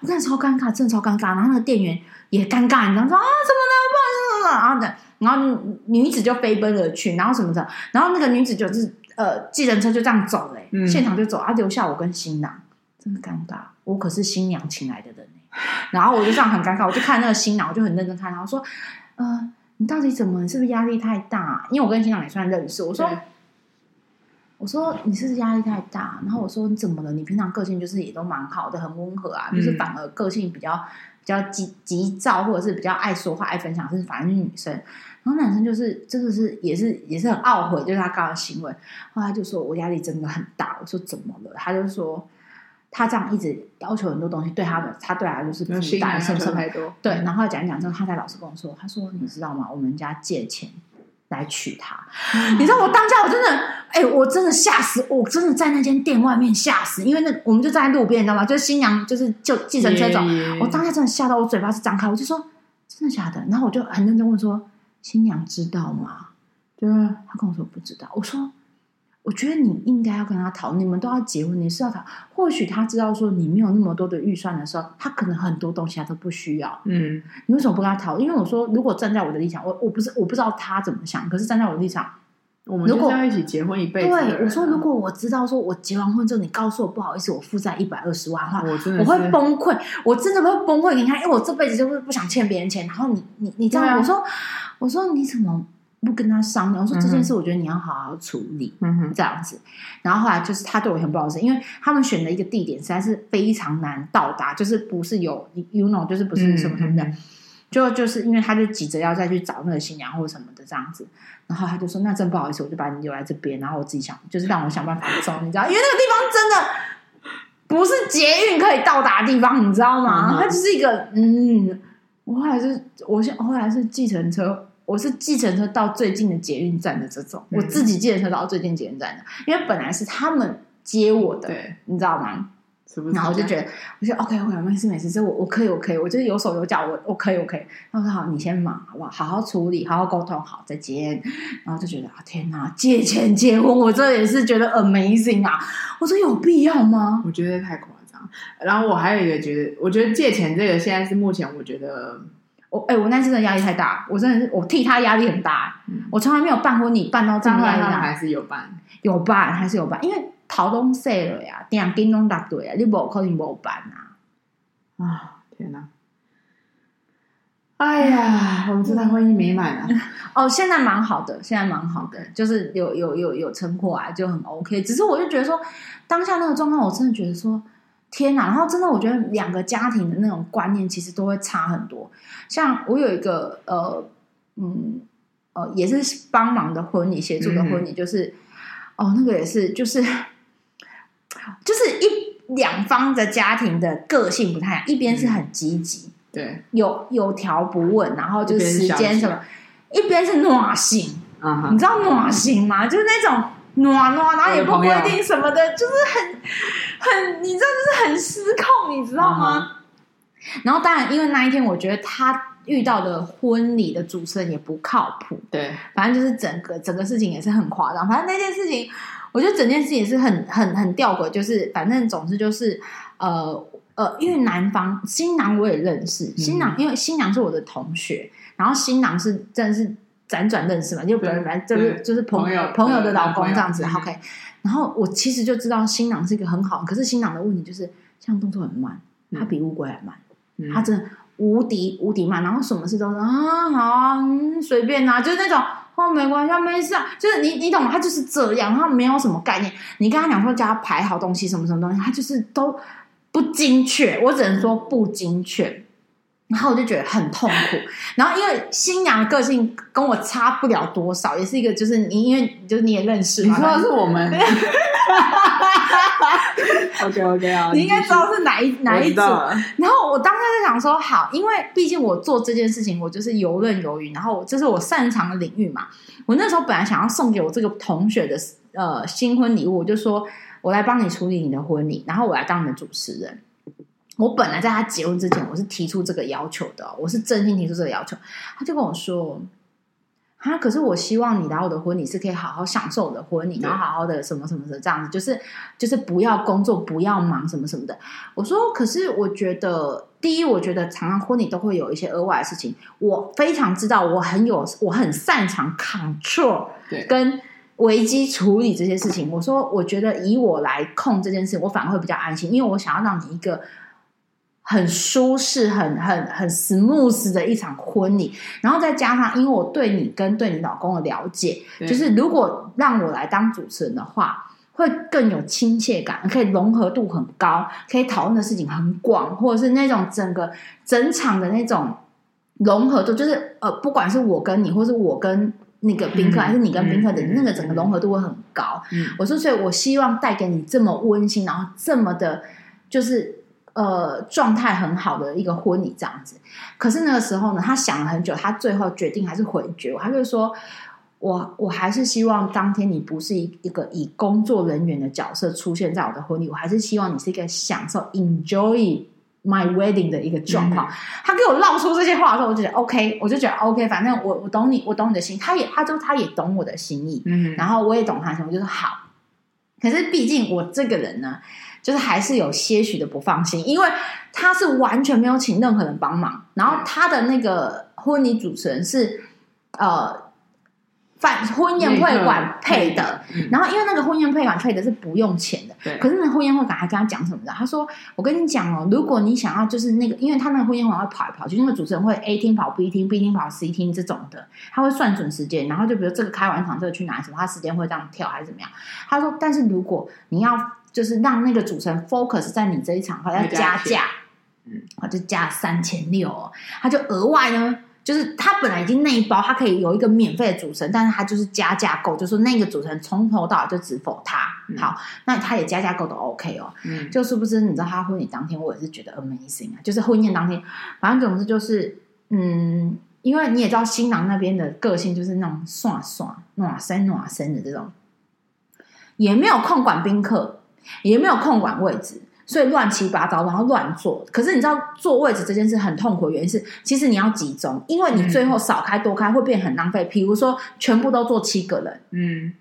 我看超尴尬，真的超尴尬，然后那个店员也尴尬，你知道说啊什么呢？不好意思，然后的。然后女子就飞奔而去，然后什么的，然后那个女子就是呃，计程车就这样走嘞，嗯、现场就走，啊，留下我跟新郎，真的尴尬，我可是新娘请来的人，然后我就这样很尴尬，我就看那个新郎，我就很认真看，然后说，呃，你到底怎么？是不是压力太大？因为我跟新郎也算认识，我说，我说你是不是压力太大？然后我说你怎么了？你平常个性就是也都蛮好的，很温和啊，就是反而个性比较比较急急躁，或者是比较爱说话、爱分享，是反正是女生。然后男生就是真的是也是也是很懊悔，就是他刚刚的行为。后来他就说我压力真的很大。我说怎么了？他就说他这样一直要求很多东西，对他们他对他就是负担甚甚太多。对，然后讲一讲之后，他才老实跟我说，他说你知道吗？我们家借钱来娶她。嗯、你知道我当下我真的哎，我真的吓死，我真的在那间店外面吓死，因为那我们就站在路边，你知道吗？就是新娘就是就计程车走，我当下真的吓到我嘴巴是张开，我就说真的假的？然后我就很认真问说。新娘知道吗？对啊，他跟我说不知道。我说，我觉得你应该要跟他讨，你们都要结婚，你是要讨。或许他知道说你没有那么多的预算的时候，他可能很多东西他都不需要。嗯，你为什么不跟他讨？因为我说，如果站在我的立场，我我不是我不知道他怎么想，可是站在我的立场，我们就是要一起结婚一辈子，啊。对，我说，如果我知道说我结完婚之后，你告诉我不好意思，我负债一百二十万的话，我真的我会崩溃，我真的会崩溃。你看，因为我这辈子就是不想欠别人钱，然后你你你知道吗？我说我说你怎么？不跟他商量，我说这件事，我觉得你要好好处理，嗯哼，这样子。然后后来就是他对我很不好意思，因为他们选的一个地点实在是非常难到达，就是不是有 you know，就是不是什么什么的，嗯、就就是因为他就急着要再去找那个新娘或什么的这样子。然后他就说：“那真不好意思，我就把你留在这边，然后我自己想，就是让我想办法走，你知道，因为那个地方真的不是捷运可以到达的地方，你知道吗？嗯、它就是一个嗯，我后来是，我现后来是计程车。”我是计程车到最近的捷运站的这种，嗯、我自己计程车到最近捷运站的，因为本来是他们接我的，对，你知道吗？是不是？然后我就觉得，我就 OK OK，没事没事，这我我可以我可以，我就是有手有脚，我我可以我可以。然后我说好，你先忙好不好？好好处理，好好沟通，好再见。然后就觉得啊，天哪，借钱结婚，我这也是觉得 amazing 啊！我说有必要吗？我觉得太夸张。然后我还有一个觉得，我觉得借钱这个现在是目前我觉得。我哎、欸，我那次真的压力太大，我真的是我替他压力很大。嗯、我从来没有办婚礼办到这么压力大，还是有办，有办还是有办，因为头都洗了呀，点叮咚答对啊，你不可能没办啊！啊，天哪！哎呀，我们这段婚姻美满了。哦，现在蛮好的，现在蛮好的，就是有有有有成果啊，就很 OK。只是我就觉得说，当下那个状况，我真的觉得说。天呐，然后真的，我觉得两个家庭的那种观念其实都会差很多。像我有一个呃，嗯，呃，也是帮忙的婚礼，协助的婚礼，就是、嗯、哦，那个也是，就是就是一两方的家庭的个性不太一样，一边是很积极，嗯、对，有有条不紊，然后就是时间什么，一边是暖心，你知道暖心吗？就是那种。暖暖，然后也不规定什么的，就是很很，你知道，就是很失控，你知道吗？嗯、然后当然，因为那一天，我觉得他遇到的婚礼的主持人也不靠谱。对，反正就是整个整个事情也是很夸张。反正那件事情，我觉得整件事情也是很很很吊诡。就是反正总之就是，呃呃，因为男方新郎我也认识，新郎、嗯、因为新娘是我的同学，然后新郎是真的是。辗转认识嘛，就本来就是就是朋友朋友的老公这样子，OK。然后我其实就知道新郎是一个很好，可是新郎的问题就是，像动作很慢，他比乌龟还慢，他真的无敌无敌慢。然后什么事都是啊好啊，随便啊，就是那种哦没关系，没事啊，就是你你懂吗？他就是这样，他没有什么概念。你跟他讲说叫他排好东西，什么什么东西，他就是都不精确。我只能说不精确。然后我就觉得很痛苦，然后因为新娘的个性跟我差不了多少，也是一个就是你因为就是你也认识，你说的是我们，OK OK 啊，你应该知道是哪一哪一组。然后我当时就想说，好，因为毕竟我做这件事情，我就是游刃有余，然后这是我擅长的领域嘛。我那时候本来想要送给我这个同学的呃新婚礼物，我就说我来帮你处理你的婚礼，然后我来当你的主持人。我本来在他结婚之前，我是提出这个要求的，我是真心提出这个要求。他就跟我说：“啊，可是我希望你来我的婚礼是可以好好享受我的婚礼，然后好好的什么什么的这样子，就是就是不要工作，不要忙什么什么的。”我说：“可是我觉得，第一，我觉得常常婚礼都会有一些额外的事情，我非常知道，我很有，我很擅长 control 跟危机处理这些事情。我说，我觉得以我来控这件事，我反而会比较安心，因为我想要让你一个。”很舒适、很很很 smooth 的一场婚礼，然后再加上，因为我对你跟对你老公的了解，就是如果让我来当主持人的话，会更有亲切感，可以融合度很高，可以讨论的事情很广，或者是那种整个整场的那种融合度，就是呃，不管是我跟你，或是我跟那个宾客，嗯、还是你跟宾客的那个整个融合度会很高。嗯、我说，所以我希望带给你这么温馨，然后这么的，就是。呃，状态很好的一个婚礼这样子，可是那个时候呢，他想了很久，他最后决定还是回绝我。他就说：“我我还是希望当天你不是一一个以工作人员的角色出现在我的婚礼，我还是希望你是一个享受 enjoy my wedding 的一个状况。嗯”他给我唠出这些话的时候，我就觉得 OK，我就觉得 OK，反正我我懂你，我懂你的心，他也他就他也懂我的心意，嗯，然后我也懂他的心，我就说好。可是毕竟我这个人呢，就是还是有些许的不放心，因为他是完全没有请任何人帮忙，然后他的那个婚礼主持人是呃。办婚宴会馆配的，嗯、然后因为那个婚宴会馆配的是不用钱的，对。可是那婚宴会馆还跟他讲什么的？他说：“我跟你讲哦，如果你想要就是那个，因为他那个婚宴会馆会跑来跑去，那个主持人会 A 厅跑 B 厅，B 厅跑 C 厅这种的，他会算准时间，然后就比如这个开完场，这个去哪什么，他时间会这样跳还是怎么样？他说，但是如果你要就是让那个主持人 focus 在你这一场，他要加价，嗯，他就加三千六哦，他就额外呢。”就是他本来已经那一包，他可以有一个免费的主持人，但是他就是加价购，就说那个主持人从头到尾就只否他。嗯、好，那他也加价购都 OK 哦。嗯，就是不是你知道他婚礼当天，我也是觉得 amazing 啊，就是婚宴当天，反正总之就是，嗯，因为你也知道新郎那边的个性就是那种耍耍、暖身暖身的这种，也没有空管宾客，也没有空管位置。所以乱七八糟，然后乱坐。可是你知道坐位置这件事很痛苦的原因是，其实你要集中，因为你最后少开多开会变很浪费。比如说，全部都坐七个人，嗯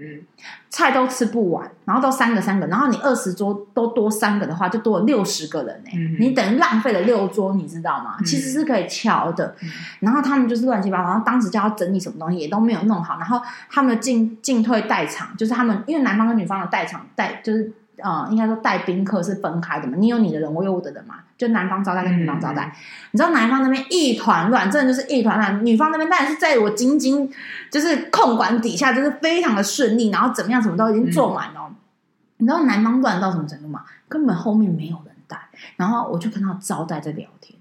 嗯，菜都吃不完，然后都三个三个，然后你二十桌都多三个的话，就多了六十个人呢、欸。嗯、你等于浪费了六桌，你知道吗？嗯、其实是可以调的。嗯、然后他们就是乱七八糟，然后当时叫他整理什么东西也都没有弄好，然后他们的进进退代场，就是他们因为男方跟女方的代场代就是。呃，应该说带宾客是分开的嘛，你有你的人，我有我的人嘛，就男方招待跟女方招待。嗯、你知道男方那边一团乱，真的就是一团乱。女方那边当然是在我精精就是控管底下，就是非常的顺利，然后怎么样，什么都已经做满了。嗯、你知道男方乱到什么程度吗？根本后面没有人带，然后我就跟他招待在聊天，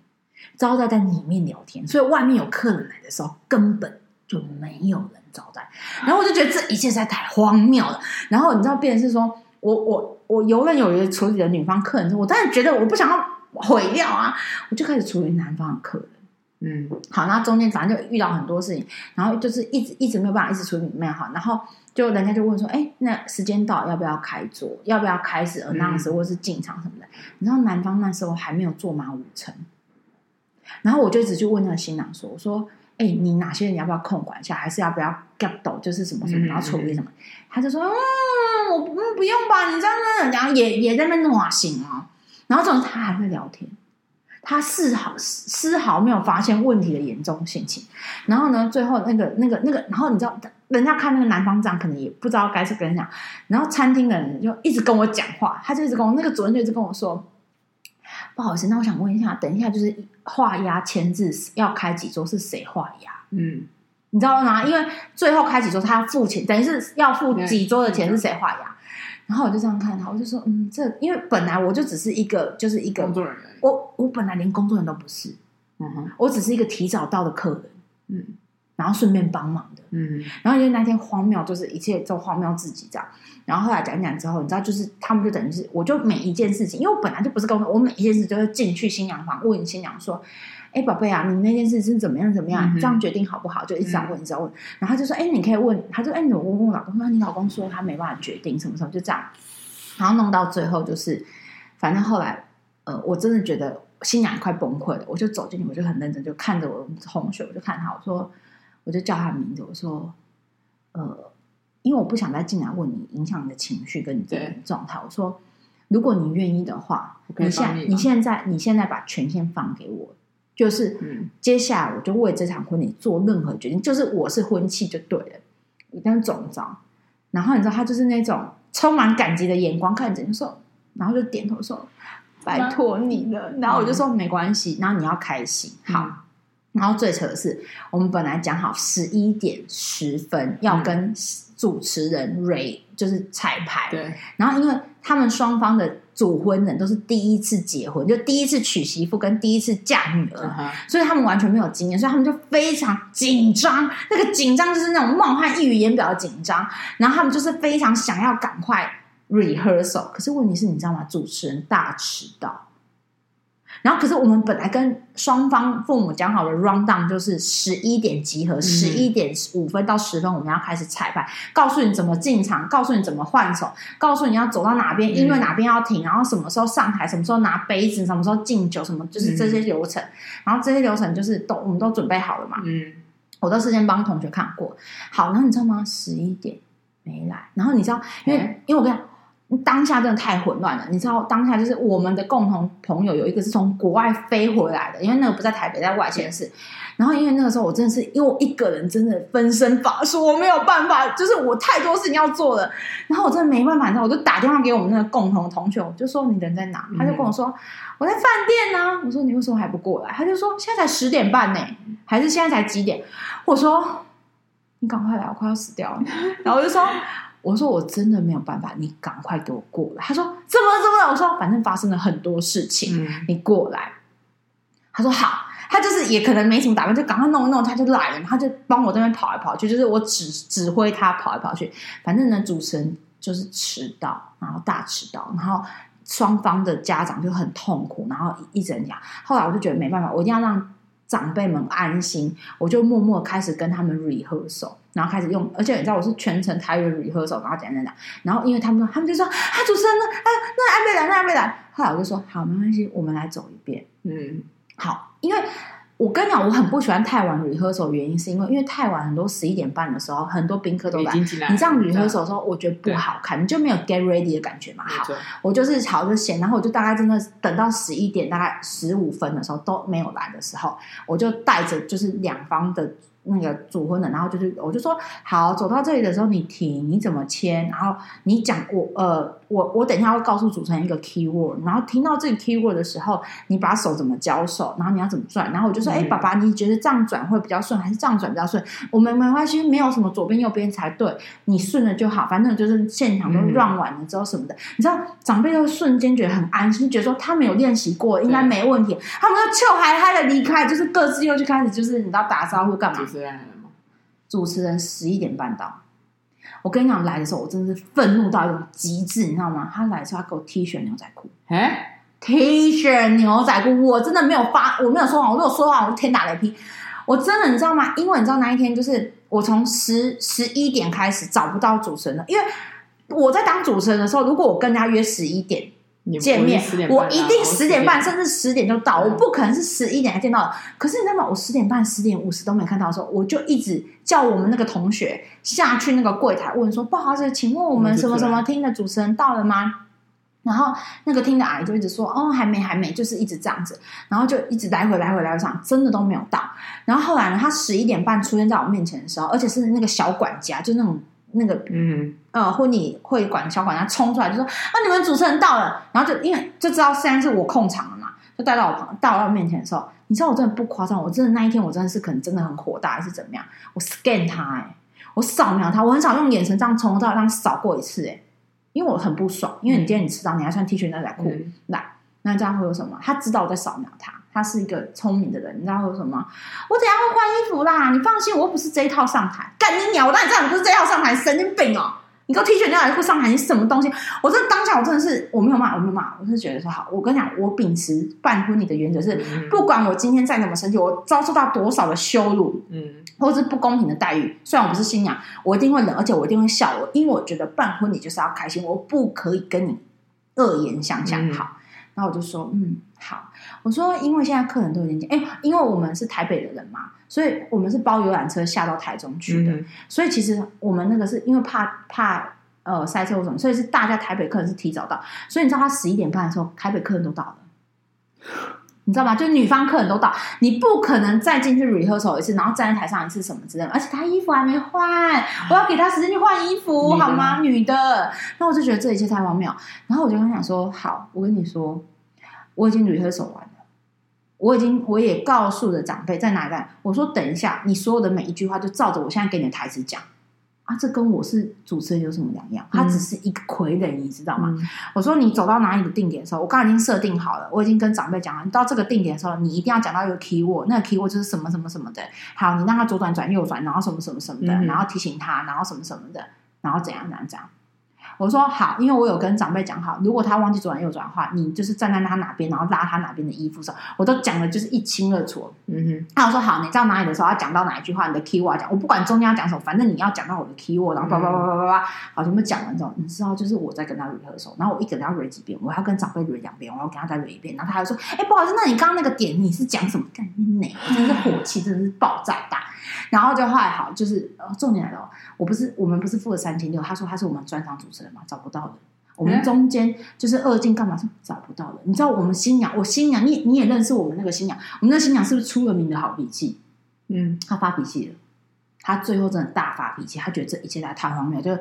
招待在里面聊天，所以外面有客人来的时候根本就没有人招待。然后我就觉得这一切实在太荒谬了。然后你知道，变成是说我我。我游刃有余的处理了女方客人，我当然觉得我不想要毁掉啊，我就开始处理男方的客人。嗯，好，那中间反正就遇到很多事情，然后就是一直一直没有办法一直处理里面好，然后就人家就问说，哎，那时间到要不要开桌？要不要开始 announce 或是进场什么的？嗯、你知道男方那时候还没有坐满五成，然后我就一直去问那个新郎说，我说。哎，你哪些人要不要控管一下，还是要不要 get 到？就是什么什么，然后处理什么？嗯、他就说：“嗯，我不不用吧，你这样子，然后也也在那边暖心啊。”然后这种他还会聊天，他丝毫丝毫没有发现问题的严重性情。然后呢，最后那个那个那个，然后你知道，人家看那个男方这样，可能也不知道该是跟人讲。然后餐厅的人就一直跟我讲话，他就一直跟我那个主任就一直跟我说。不好意思，那我想问一下，等一下就是画押签字要开几桌，是谁画押？嗯，你知道吗？因为最后开几桌，他要付钱，等于是要付几桌的钱，是谁画押？然后我就这样看他，我就说，嗯，这因为本来我就只是一个，就是一个工作人员，我我本来连工作人员都不是，嗯哼，我只是一个提早到的客人，嗯。然后顺便帮忙的，嗯，然后因为那天荒谬，就是一切都荒谬自己这样。然后后来讲讲之后，你知道，就是他们就等于是，我就每一件事情，因为我本来就不是工作，我每一件事就会进去新娘房问新娘说：“哎，宝贝啊，你那件事是怎么样怎么样？嗯、这样决定好不好？”就一直这样问，一直问。嗯、然后他就说：“哎，你可以问。”他说：“哎，你问问我老公，那你老公说他没办法决定什么时候，就这样。”然后弄到最后，就是反正后来，呃，我真的觉得心娘快崩溃了。我就走进去，我就很认真，就看着我同学，我就看他，我说。我就叫他名字，我说，呃，因为我不想再进来问你，影响你的情绪跟你这个状态。我说，如果你愿意的话，你，你现你现在你现在把权限放给我，就是、嗯、接下来我就为这场婚礼做任何决定，就是我是婚庆就对了，你当总招。然后你知道他就是那种充满感激的眼光看着你说，然后就点头说，拜托你了。然后我就说、嗯、没关系，然后你要开心，好。嗯然后最扯的是，我们本来讲好十一点十分要跟主持人 Ray 就是彩排，对。然后因为他们双方的主婚人都是第一次结婚，就第一次娶媳妇跟第一次嫁女儿，所以他们完全没有经验，所以他们就非常紧张。那个紧张就是那种冒汗溢于言表的紧张。然后他们就是非常想要赶快 rehearsal，可是问题是你知道吗？主持人大迟到。然后，可是我们本来跟双方父母讲好的 round down 就是十一点集合，十一、嗯、点五分到十分我们要开始彩排，告诉你怎么进场，告诉你怎么换手，告诉你要走到哪边，音乐哪边要停，然后什么时候上台，什么时候拿杯子，什么时候敬酒，什么就是这些流程。嗯、然后这些流程就是都我们都准备好了嘛。嗯，我都事先帮同学看过。好，然后你知道吗？十一点没来。然后你知道，因为、欸、因为我跟你讲。当下真的太混乱了，你知道，当下就是我们的共同朋友有一个是从国外飞回来的，因为那个不在台北，在外县市。然后因为那个时候我真的是因为我一个人真的分身乏术，我没有办法，就是我太多事情要做了。然后我真的没办法，然后我就打电话给我们那个共同同学，我就说你人在哪？他就跟我说、嗯、我在饭店呢。我说你为什么还不过来？他就说现在才十点半呢，还是现在才几点？我说你赶快来，我快要死掉了。然后我就说。我说我真的没有办法，你赶快给我过来。他说怎么怎么了？我说反正发生了很多事情，嗯、你过来。他说好，他就是也可能没什么打扮，就赶快弄一弄，他就来了。他就帮我这边跑来跑去，就是我指指挥他跑来跑去。反正呢，主持人就是迟到，然后大迟到，然后双方的家长就很痛苦，然后一整讲。后来我就觉得没办法，我一定要让长辈们安心，我就默默开始跟他们 rehearsal。然后开始用，而且你知道我是全程台语 rehearsal，然后讲讲讲，然后因为他们说，他们就说啊，主持人呢？啊，那安倍来，那安倍来。后来我就说好，没关系，我们来走一遍。嗯，好，因为我跟你讲，我很不喜欢太晚 rehearsal，原因是因为因为太晚，很多十一点半的时候，很多宾客都来，你这样 rehearsal 的时候，我觉得不好看，你就没有 get ready 的感觉嘛。好，我就是好就闲，然后我就大概真的等到十一点，大概十五分的时候都没有来的时候，我就带着就是两方的。那个主婚的，然后就是，我就说好，走到这里的时候你停，你怎么签？然后你讲我呃，我我等一下会告诉主持人一个 key word，然后听到这个 key word 的时候，你把手怎么交手，然后你要怎么转？然后我就说，哎、嗯，爸爸，你觉得这样转会比较顺，还是这样转比较顺？我们没关系，没有什么左边右边才对，你顺了就好，反正就是现场都 run 完了之后什么的，嗯、你知道长辈都瞬间觉得很安心，觉得说他们有练习过，应该没问题，他们就臭嗨嗨的离开，就是各自又去开始就是你知道打招呼干嘛？主持人十一点半到，我跟你讲，来的时候我真的是愤怒到一种极致，你知道吗？他来的时候他给我 T 恤牛仔裤，哎，T 恤牛仔裤，我真的没有发，我没有说谎，我如果说谎，我就天打雷劈。我真的你知道吗？因为你知道那一天就是我从十十一点开始找不到主持人了，因为我在当主持人的时候，如果我跟人家约十一点。见面，我一定十点半甚至十点就到，我不可能是十一点才见到的。可是你知道吗？我十点半、十点五十都没看到的时候，我就一直叫我们那个同学下去那个柜台问说：“不好意思，请问我们什么什么厅的主持人到了吗？”然后那个厅的阿姨就一直说：“哦，还没，还没，就是一直这样子。”然后就一直来回来回来回上，真的都没有到。然后后来呢，他十一点半出现在我面前的时候，而且是那个小管家，就那种。那个嗯呃婚礼会馆小管家冲出来就说啊，你们主持人到了，然后就因为就知道现在是我控场了嘛，就带到我旁到我面前的时候，你知道我真的不夸张，我真的那一天我真的是可能真的很火大还是怎么样，我 scan 他哎、欸，我扫描他，我很少用眼神这样从头到尾这样扫过一次哎、欸，因为我很不爽，因为你今天你迟到，你还穿 T 恤牛仔裤来，那这样会有什么？他知道我在扫描他。他是一个聪明的人，你知道为什么吗？我等下会换衣服啦，你放心，我又不是这一套上台。干你鸟！我当然知道你不是这一套上台，神经病哦！你给我 T 恤牛仔裤上台，你什么东西？我这当下我真的是我没有骂，我没有骂，我是觉得说好。我跟你讲，我秉持办婚礼的原则是，嗯、不管我今天再怎么生气，我遭受到多少的羞辱，嗯，或者是不公平的待遇，虽然我不是新娘，我一定会忍，而且我一定会笑我，因为我觉得办婚礼就是要开心，我不可以跟你恶言相向。好。嗯然后我就说，嗯，好。我说，因为现在客人都已经讲，哎，因为我们是台北的人嘛，所以我们是包游览车下到台中去的。嗯、所以其实我们那个是因为怕怕呃塞车或什么，所以是大家台北客人是提早到。所以你知道他十一点半的时候，台北客人都到了。你知道吗？就女方客人都到，你不可能再进去 rehearsal 一次，然后站在台上一次什么之类的。而且他衣服还没换，我要给他时间去换衣服，好吗？女的。那我就觉得这一切太荒谬。然后我就跟他讲说：“好，我跟你说，我已经 rehearsal 完了，我已经我也告诉了长辈在哪里。我说等一下，你所有的每一句话就照着我现在给你的台词讲。”啊，这跟我是主持人有什么两样？他只是一个傀儡，你知道吗？嗯、我说你走到哪里的定点的时候，我刚才已经设定好了，我已经跟长辈讲了，你到这个定点的时候，你一定要讲到一个 key word，那个 key word 就是什么什么什么的。好，你让他左转转右转，然后什么什么什么的，嗯、然后提醒他，然后什么什么的，然后怎样怎样怎样。我说好，因为我有跟长辈讲好，如果他忘记左转右转的话，你就是站在他哪边，然后拉他哪边的衣服的时候，我都讲的就是一清二楚。嗯哼，那我说好，你到哪里的时候要讲到哪一句话，你的 key word 讲，我不管中间要讲什么，反正你要讲到我的 key word，然后叭叭叭叭叭叭，好，全部讲完之后，你知道就是我在跟他 rehearsal，然后我一个人要 re 几遍，我要跟长辈 re 两遍，我要跟他再 re 一遍，然后他还说，哎，不好意思，那你刚刚那个点你是讲什么？干你哪？真的是火气，真的是爆炸大。然后就后来好，就是重点来了，我不是我们不是付了三千六，他说他是我们专场主持人嘛，找不到的。我们中间就是二进干嘛是找不到的。你知道我们新娘，我新娘，你你也认识我们那个新娘，我们那新娘是不是出了名的好脾气？嗯，她发脾气了，她最后真的大发脾气，她觉得这一切在太荒谬，就是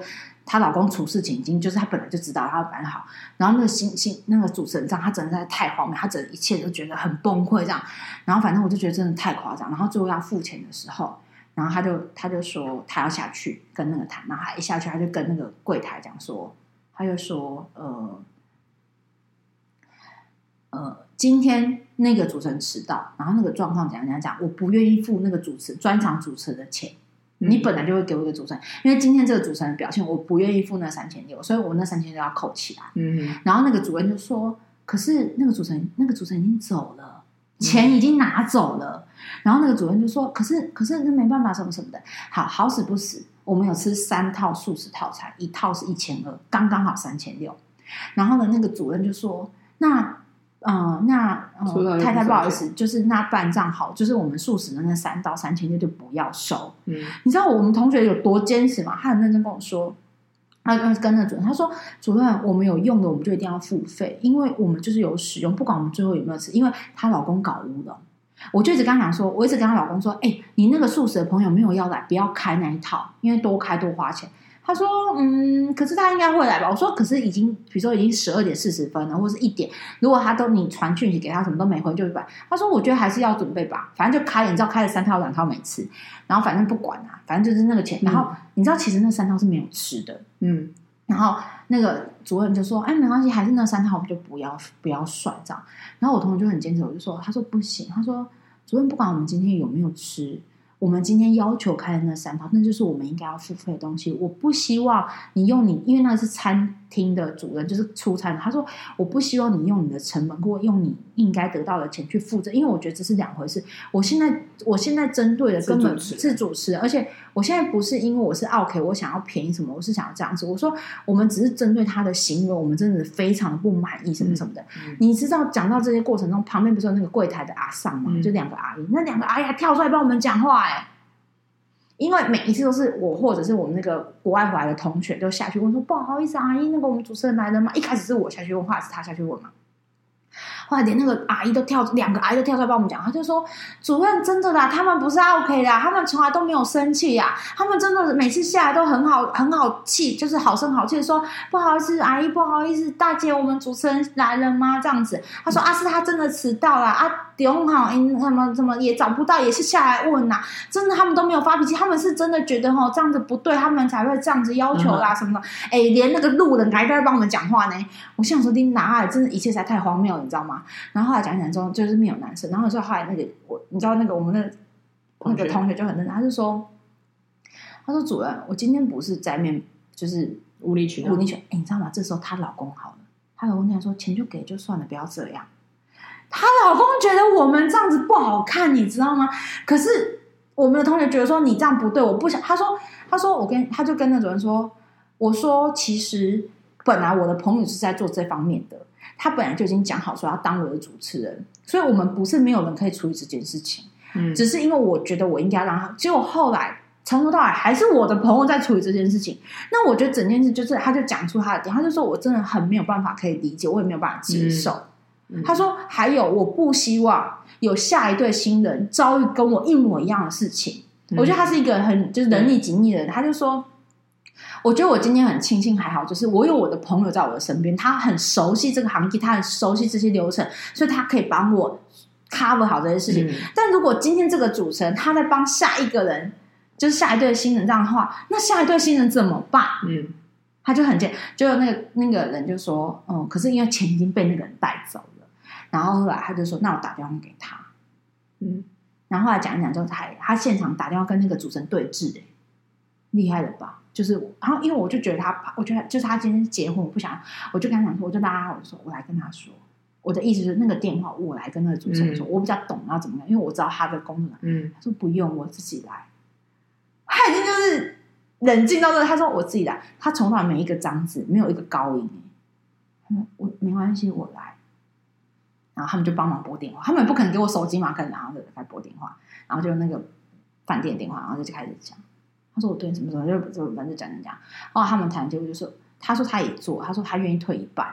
她老公处事情已经就是她本来就知道她要蛮好，然后那个新新那个主持人这样，她真的在太荒谬，她整一切都觉得很崩溃这样，然后反正我就觉得真的太夸张，然后最后要付钱的时候，然后她就她就说她要下去跟那个谈，然后她一下去，她就跟那个柜台讲说。他就说：“呃，呃，今天那个主持人迟到，然后那个状况怎样怎样讲，我不愿意付那个主持专场主持的钱。嗯、你本来就会给我一个主持人，因为今天这个主持人的表现，我不愿意付那三千六，所以我那三千六要扣起来。嗯，然后那个主任就说：‘可是那个主持人，那个主持人已经走了，钱已经拿走了。’然后那个主任就说：‘可是，可是那没办法，什么什么的。好，好死不死。’我们有吃三套素食套餐，一套是一千二，刚刚好三千六。然后呢，那个主任就说：“那，呃，那、呃、太太不好意思，就是那办账好，就是我们素食的那三到三千六就不要收。”嗯，你知道我们同学有多坚持吗？他很认真跟我说，他跟那主任他说：“主任，我们有用的，我们就一定要付费，因为我们就是有使用，不管我们最后有没有吃，因为她老公搞乌龙。”我就一直跟他讲说，我一直跟他老公说，哎、欸，你那个素食的朋友没有要来，不要开那一套，因为多开多花钱。他说，嗯，可是他应该会来吧？我说，可是已经，比如说已经十二点四十分了，或是一点，如果他都你传讯息给他，什么都没回，就是吧？他说，我觉得还是要准备吧，反正就开，你知道开了三套两套没吃，然后反正不管啊，反正就是那个钱。然后、嗯、你知道，其实那三套是没有吃的，嗯。然后那个主任就说：“哎，没关系，还是那三套，我们就不要不要算这样。”然后我同学就很坚持，我就说：“他说不行，他说主任不管我们今天有没有吃。”我们今天要求开的那三套，那就是我们应该要付费的东西。我不希望你用你，因为那是餐厅的主人，就是出餐。他说，我不希望你用你的成本或用你应该得到的钱去付这，因为我觉得这是两回事。我现在，我现在针对的根本是主持人，而且我现在不是因为我是 OK，我想要便宜什么，我是想要这样子。我说，我们只是针对他的行为，我们真的非常的不满意，什么什么的。嗯、你知道，讲到这些过程中，旁边不是有那个柜台的阿尚吗？嗯、就两个阿姨，那两个阿姨还跳出来帮我们讲话。因为每一次都是我或者是我们那个国外回来的同学就下去问说，不好意思，阿姨，那个我们主持人来了吗？一开始是我下去问，后来是他下去问嘛。后来连那个阿姨都跳，两个阿姨都跳出来帮我们讲，他就说：“主任，真的啦，他们不是 OK 的，他们从来都没有生气呀，他们真的每次下来都很好，很好气，就是好声好气的说，不好意思，阿姨，不好意思，大姐，我们主持人来了吗？这样子。”他说：“啊，是他真的迟到了啊，点好，因什么怎么也找不到，也是下来问呐，真的他们都没有发脾气，他们是真的觉得哈这样子不对，他们才会这样子要求啦什么的。哎，连那个路人还在帮我们讲话呢。我想说，你哪里真的一切才太荒谬，你知道吗？”然后后来讲讲之后，就是没有男生。然后说后来那个我，你知道那个我们的那个同学就很认真，他就说：“他说主任，我今天不是在面，就是无理取闹，无理取闹。哎，你知道吗？这时候她老公好了，她老公讲说钱就给就算了，不要这样。她老公觉得我们这样子不好看，你知道吗？可是我们的同学觉得说你这样不对，我不想。他说他说我跟他就跟那主任说，我说其实本来我的朋友是在做这方面的。”他本来就已经讲好说要当我的主持人，所以我们不是没有人可以处理这件事情，嗯，只是因为我觉得我应该让他。结果后来从头到尾还是我的朋友在处理这件事情。那我觉得整件事就是，他就讲出他的点，他就说我真的很没有办法可以理解，我也没有办法接受。嗯，他说还有，我不希望有下一对新人遭遇跟我一模一样的事情。嗯，我觉得他是一个很就是能力紧密的人，他就说。我觉得我今天很庆幸，还好，就是我有我的朋友在我的身边，他很熟悉这个行业，他很熟悉这些流程，所以他可以帮我 cover 好这些事情。嗯、但如果今天这个主持人他在帮下一个人，就是下一对新人这样的话，那下一对新人怎么办？嗯，他就很贱，就那个那个人就说，嗯，可是因为钱已经被那个人带走了，然后后来他就说，那我打电话给他，嗯，然后后来讲一讲之后，他他现场打电话跟那个主持人对峙，哎，厉害了吧？就是，然后因为我就觉得他，我觉得就是他今天结婚，我不想，我就跟他讲说，我就拉他，我说我来跟他说，我的意思是那个电话我来跟那个主持人说，嗯、我比较懂要怎么样，因为我知道他的功能。嗯，他说不用，我自己来。他已经就是冷静到这，他说我自己来。他从来没一个脏字，没有一个高音。嗯，我没关系，我来。然后他们就帮忙拨电话，他们也不可能给我手机嘛，可能然后就来拨电话，然后就那个。饭店电话，然后就开始讲。他说我对什么什么就就反正讲讲讲。然后他们谈结果就说，他说他也做，他说他愿意退一半。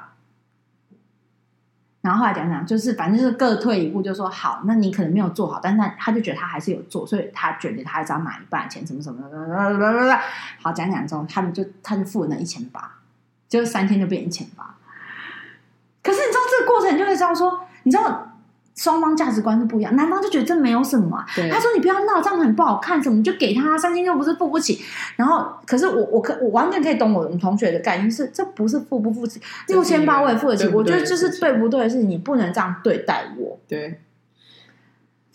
然后后来讲讲，就是反正就是各退一步，就说好，那你可能没有做好，但是他就觉得他还是有做，所以他觉得他还是要拿一半钱，什么什么的。好，讲讲之后，他们就他就付了那一千八，就三天就变一千八。可是你知道这个过程，就会知道说，你知道。双方价值观是不一样，男方就觉得这没有什么啊。他说：“你不要闹，这样很不好看，什么就给他三千又不是付不起。”然后，可是我我可我完全可以懂我们同学的概念是，这不是付不付起，六千八我也付得起。我觉得这是对不对的是你不能这样对待我。对，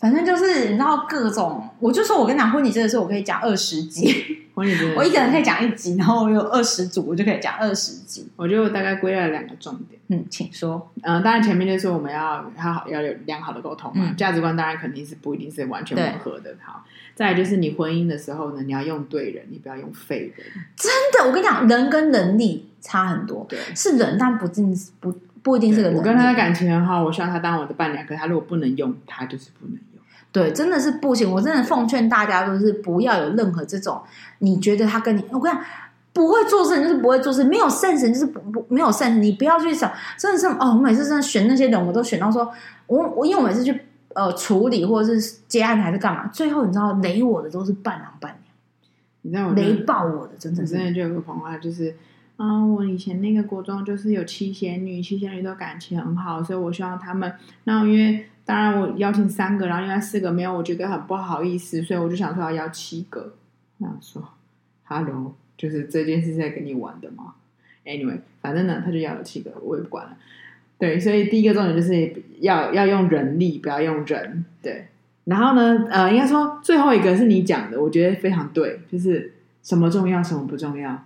反正就是你知道各种，我就说我跟你讲婚礼这个事，我可以讲二十集。[laughs] 婚礼 [laughs] 我一个人可以讲一集，然后我有二十组，我就可以讲二十集。我觉得我大概归了两个重点。嗯，请说。嗯，当然前面就是我们要要好要有良好的沟通嘛，价值观当然肯定是不一定是完全吻合的。好，再来就是你婚姻的时候呢，你要用对人，你不要用废人。真的，我跟你讲，人跟能力差很多。对，是人，但不尽不不一定是个人。我跟他的感情很好，我希望他当我的伴娘，可是他如果不能用，他就是不能。对，真的是不行。我真的奉劝大家，就是不要有任何这种你觉得他跟你，我跟你讲，不会做事就是不会做事，没有 sense 就是不不没有 sense。你不要去想，真的是哦，我每次真的选那些人，我都选到说，我我因为我每次去呃处理或者是接案还是干嘛，最后你知道雷我的都是伴郎伴娘，你知道我雷爆我的，真的是。真的就有个朋友，就是啊、呃，我以前那个国中就是有七仙女，七仙女都感情很好，所以我希望他们，那因为。当然，我邀请三个，然后另外四个没有，我觉得很不好意思，所以我就想说要邀七个。那说，Hello，就是这件事是在跟你玩的吗？Anyway，反正呢，他就要了七个，我也不管了。对，所以第一个重点就是要要用人力，不要用人。对，然后呢，呃，应该说最后一个是你讲的，我觉得非常对，就是什么重要，什么不重要，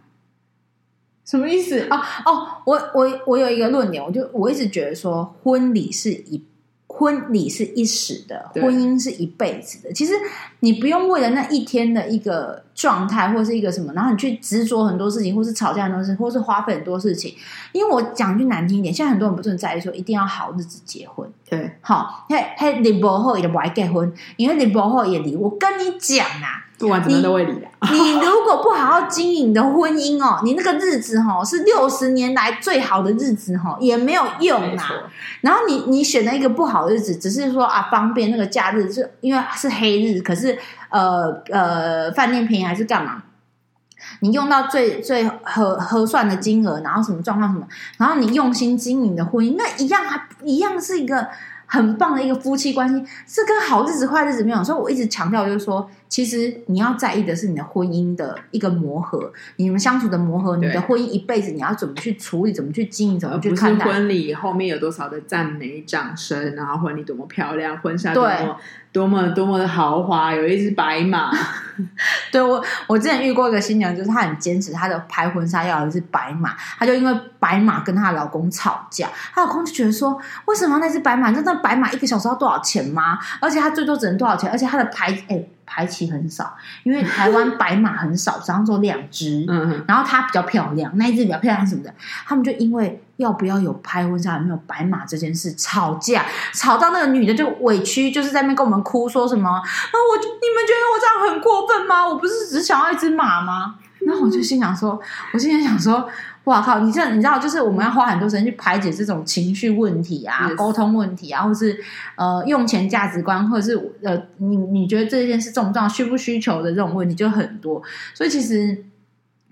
什么意思？哦哦，我我我有一个论点，我就我一直觉得说婚礼是一。婚礼是一时的，婚姻是一辈子的。其实你不用为了那一天的一个状态，或是一个什么，然后你去执着很多事情，或是吵架很多事情，或是花费很多事情。因为我讲句难听一点，现在很多人不是很在意说一定要好日子结婚。对，好，嘿，嘿，离不后也不爱结婚，因为离不后也离。我跟你讲啊。不管怎么都会离的。你如果不好好经营你的婚姻哦，你那个日子哦是六十年来最好的日子哦，也没有用啊。然后你你选了一个不好的日子，只是说啊方便那个假日，是因为是黑日，可是呃呃饭店便宜还是干嘛？你用到最最合合算的金额，然后什么状况什么，然后你用心经营的婚姻，那一样还一样是一个很棒的一个夫妻关系，是跟好日子坏日子没有。所以我一直强调就是说。其实你要在意的是你的婚姻的一个磨合，你们相处的磨合，你的婚姻一辈子你要怎么去处理，怎么去经营，怎么去看待。婚礼后面有多少的赞美、掌声，然后婚礼多么漂亮，婚纱多么多么多么的豪华，有一只白马。[laughs] 对，我，我之前遇过一个新娘，就是她很坚持她的拍婚纱要有一只白马，她就因为白马跟她老公吵架，她老公就觉得说，为什么那只白马？你知道那白马一个小时要多少钱吗？而且她最多只能多少钱？而且她的牌哎。排期很少，因为台湾白马很少，只能做两只。[laughs] 嗯嗯，然后它比较漂亮，那一只比较漂亮什么的，他们就因为要不要有拍婚纱有没有白马这件事吵架，吵到那个女的就委屈，就是在那边跟我们哭，说什么啊，我你们觉得我这样很过分吗？我不是只想要一只马吗？然后我就心想说，我心里想说。哇靠！你这你知道，就是我们要花很多时间去排解这种情绪问题啊、沟通问题啊，或是呃用钱价值观，或者是呃你你觉得这件事重不重要、需不需求的这种问题就很多。所以其实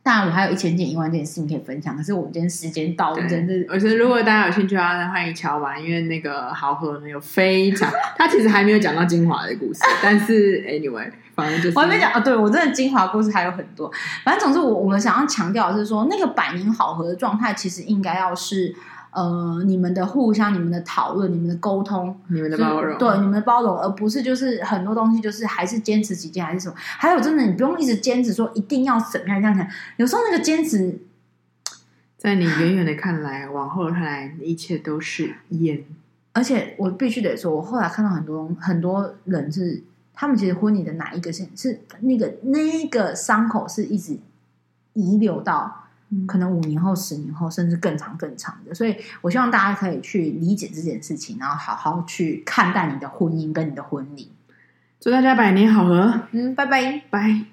当然我还有一千件、一万件事情可以分享，可是我们今天时间到了，真的。我觉得如果大家有兴趣的话，欢迎敲完，因为那个豪和呢有非常，他其实还没有讲到精华的故事，但是 anyway。反正就是，我还没讲啊，对我真的精华故事还有很多。反正总之我，我我们想要强调的是说，那个百年好合的状态，其实应该要是呃，你们的互相、你们的讨论、你们的沟通、你们的包容，对你们的包容，而不是就是很多东西就是还是坚持己见还是什么。还有，真的你不用一直坚持说一定要怎么样这样讲。有时候那个坚持，[tsk] 在你远远的看来，往后看来，一切都是烟。而且我必须得说，我后来看到很多很多人是。他们其实婚礼的哪一个是是那个那个伤口是一直遗留到可能五年后、十年后，甚至更长更长的。所以我希望大家可以去理解这件事情，然后好好去看待你的婚姻跟你的婚礼。祝大家百年好合。嗯，拜拜，拜。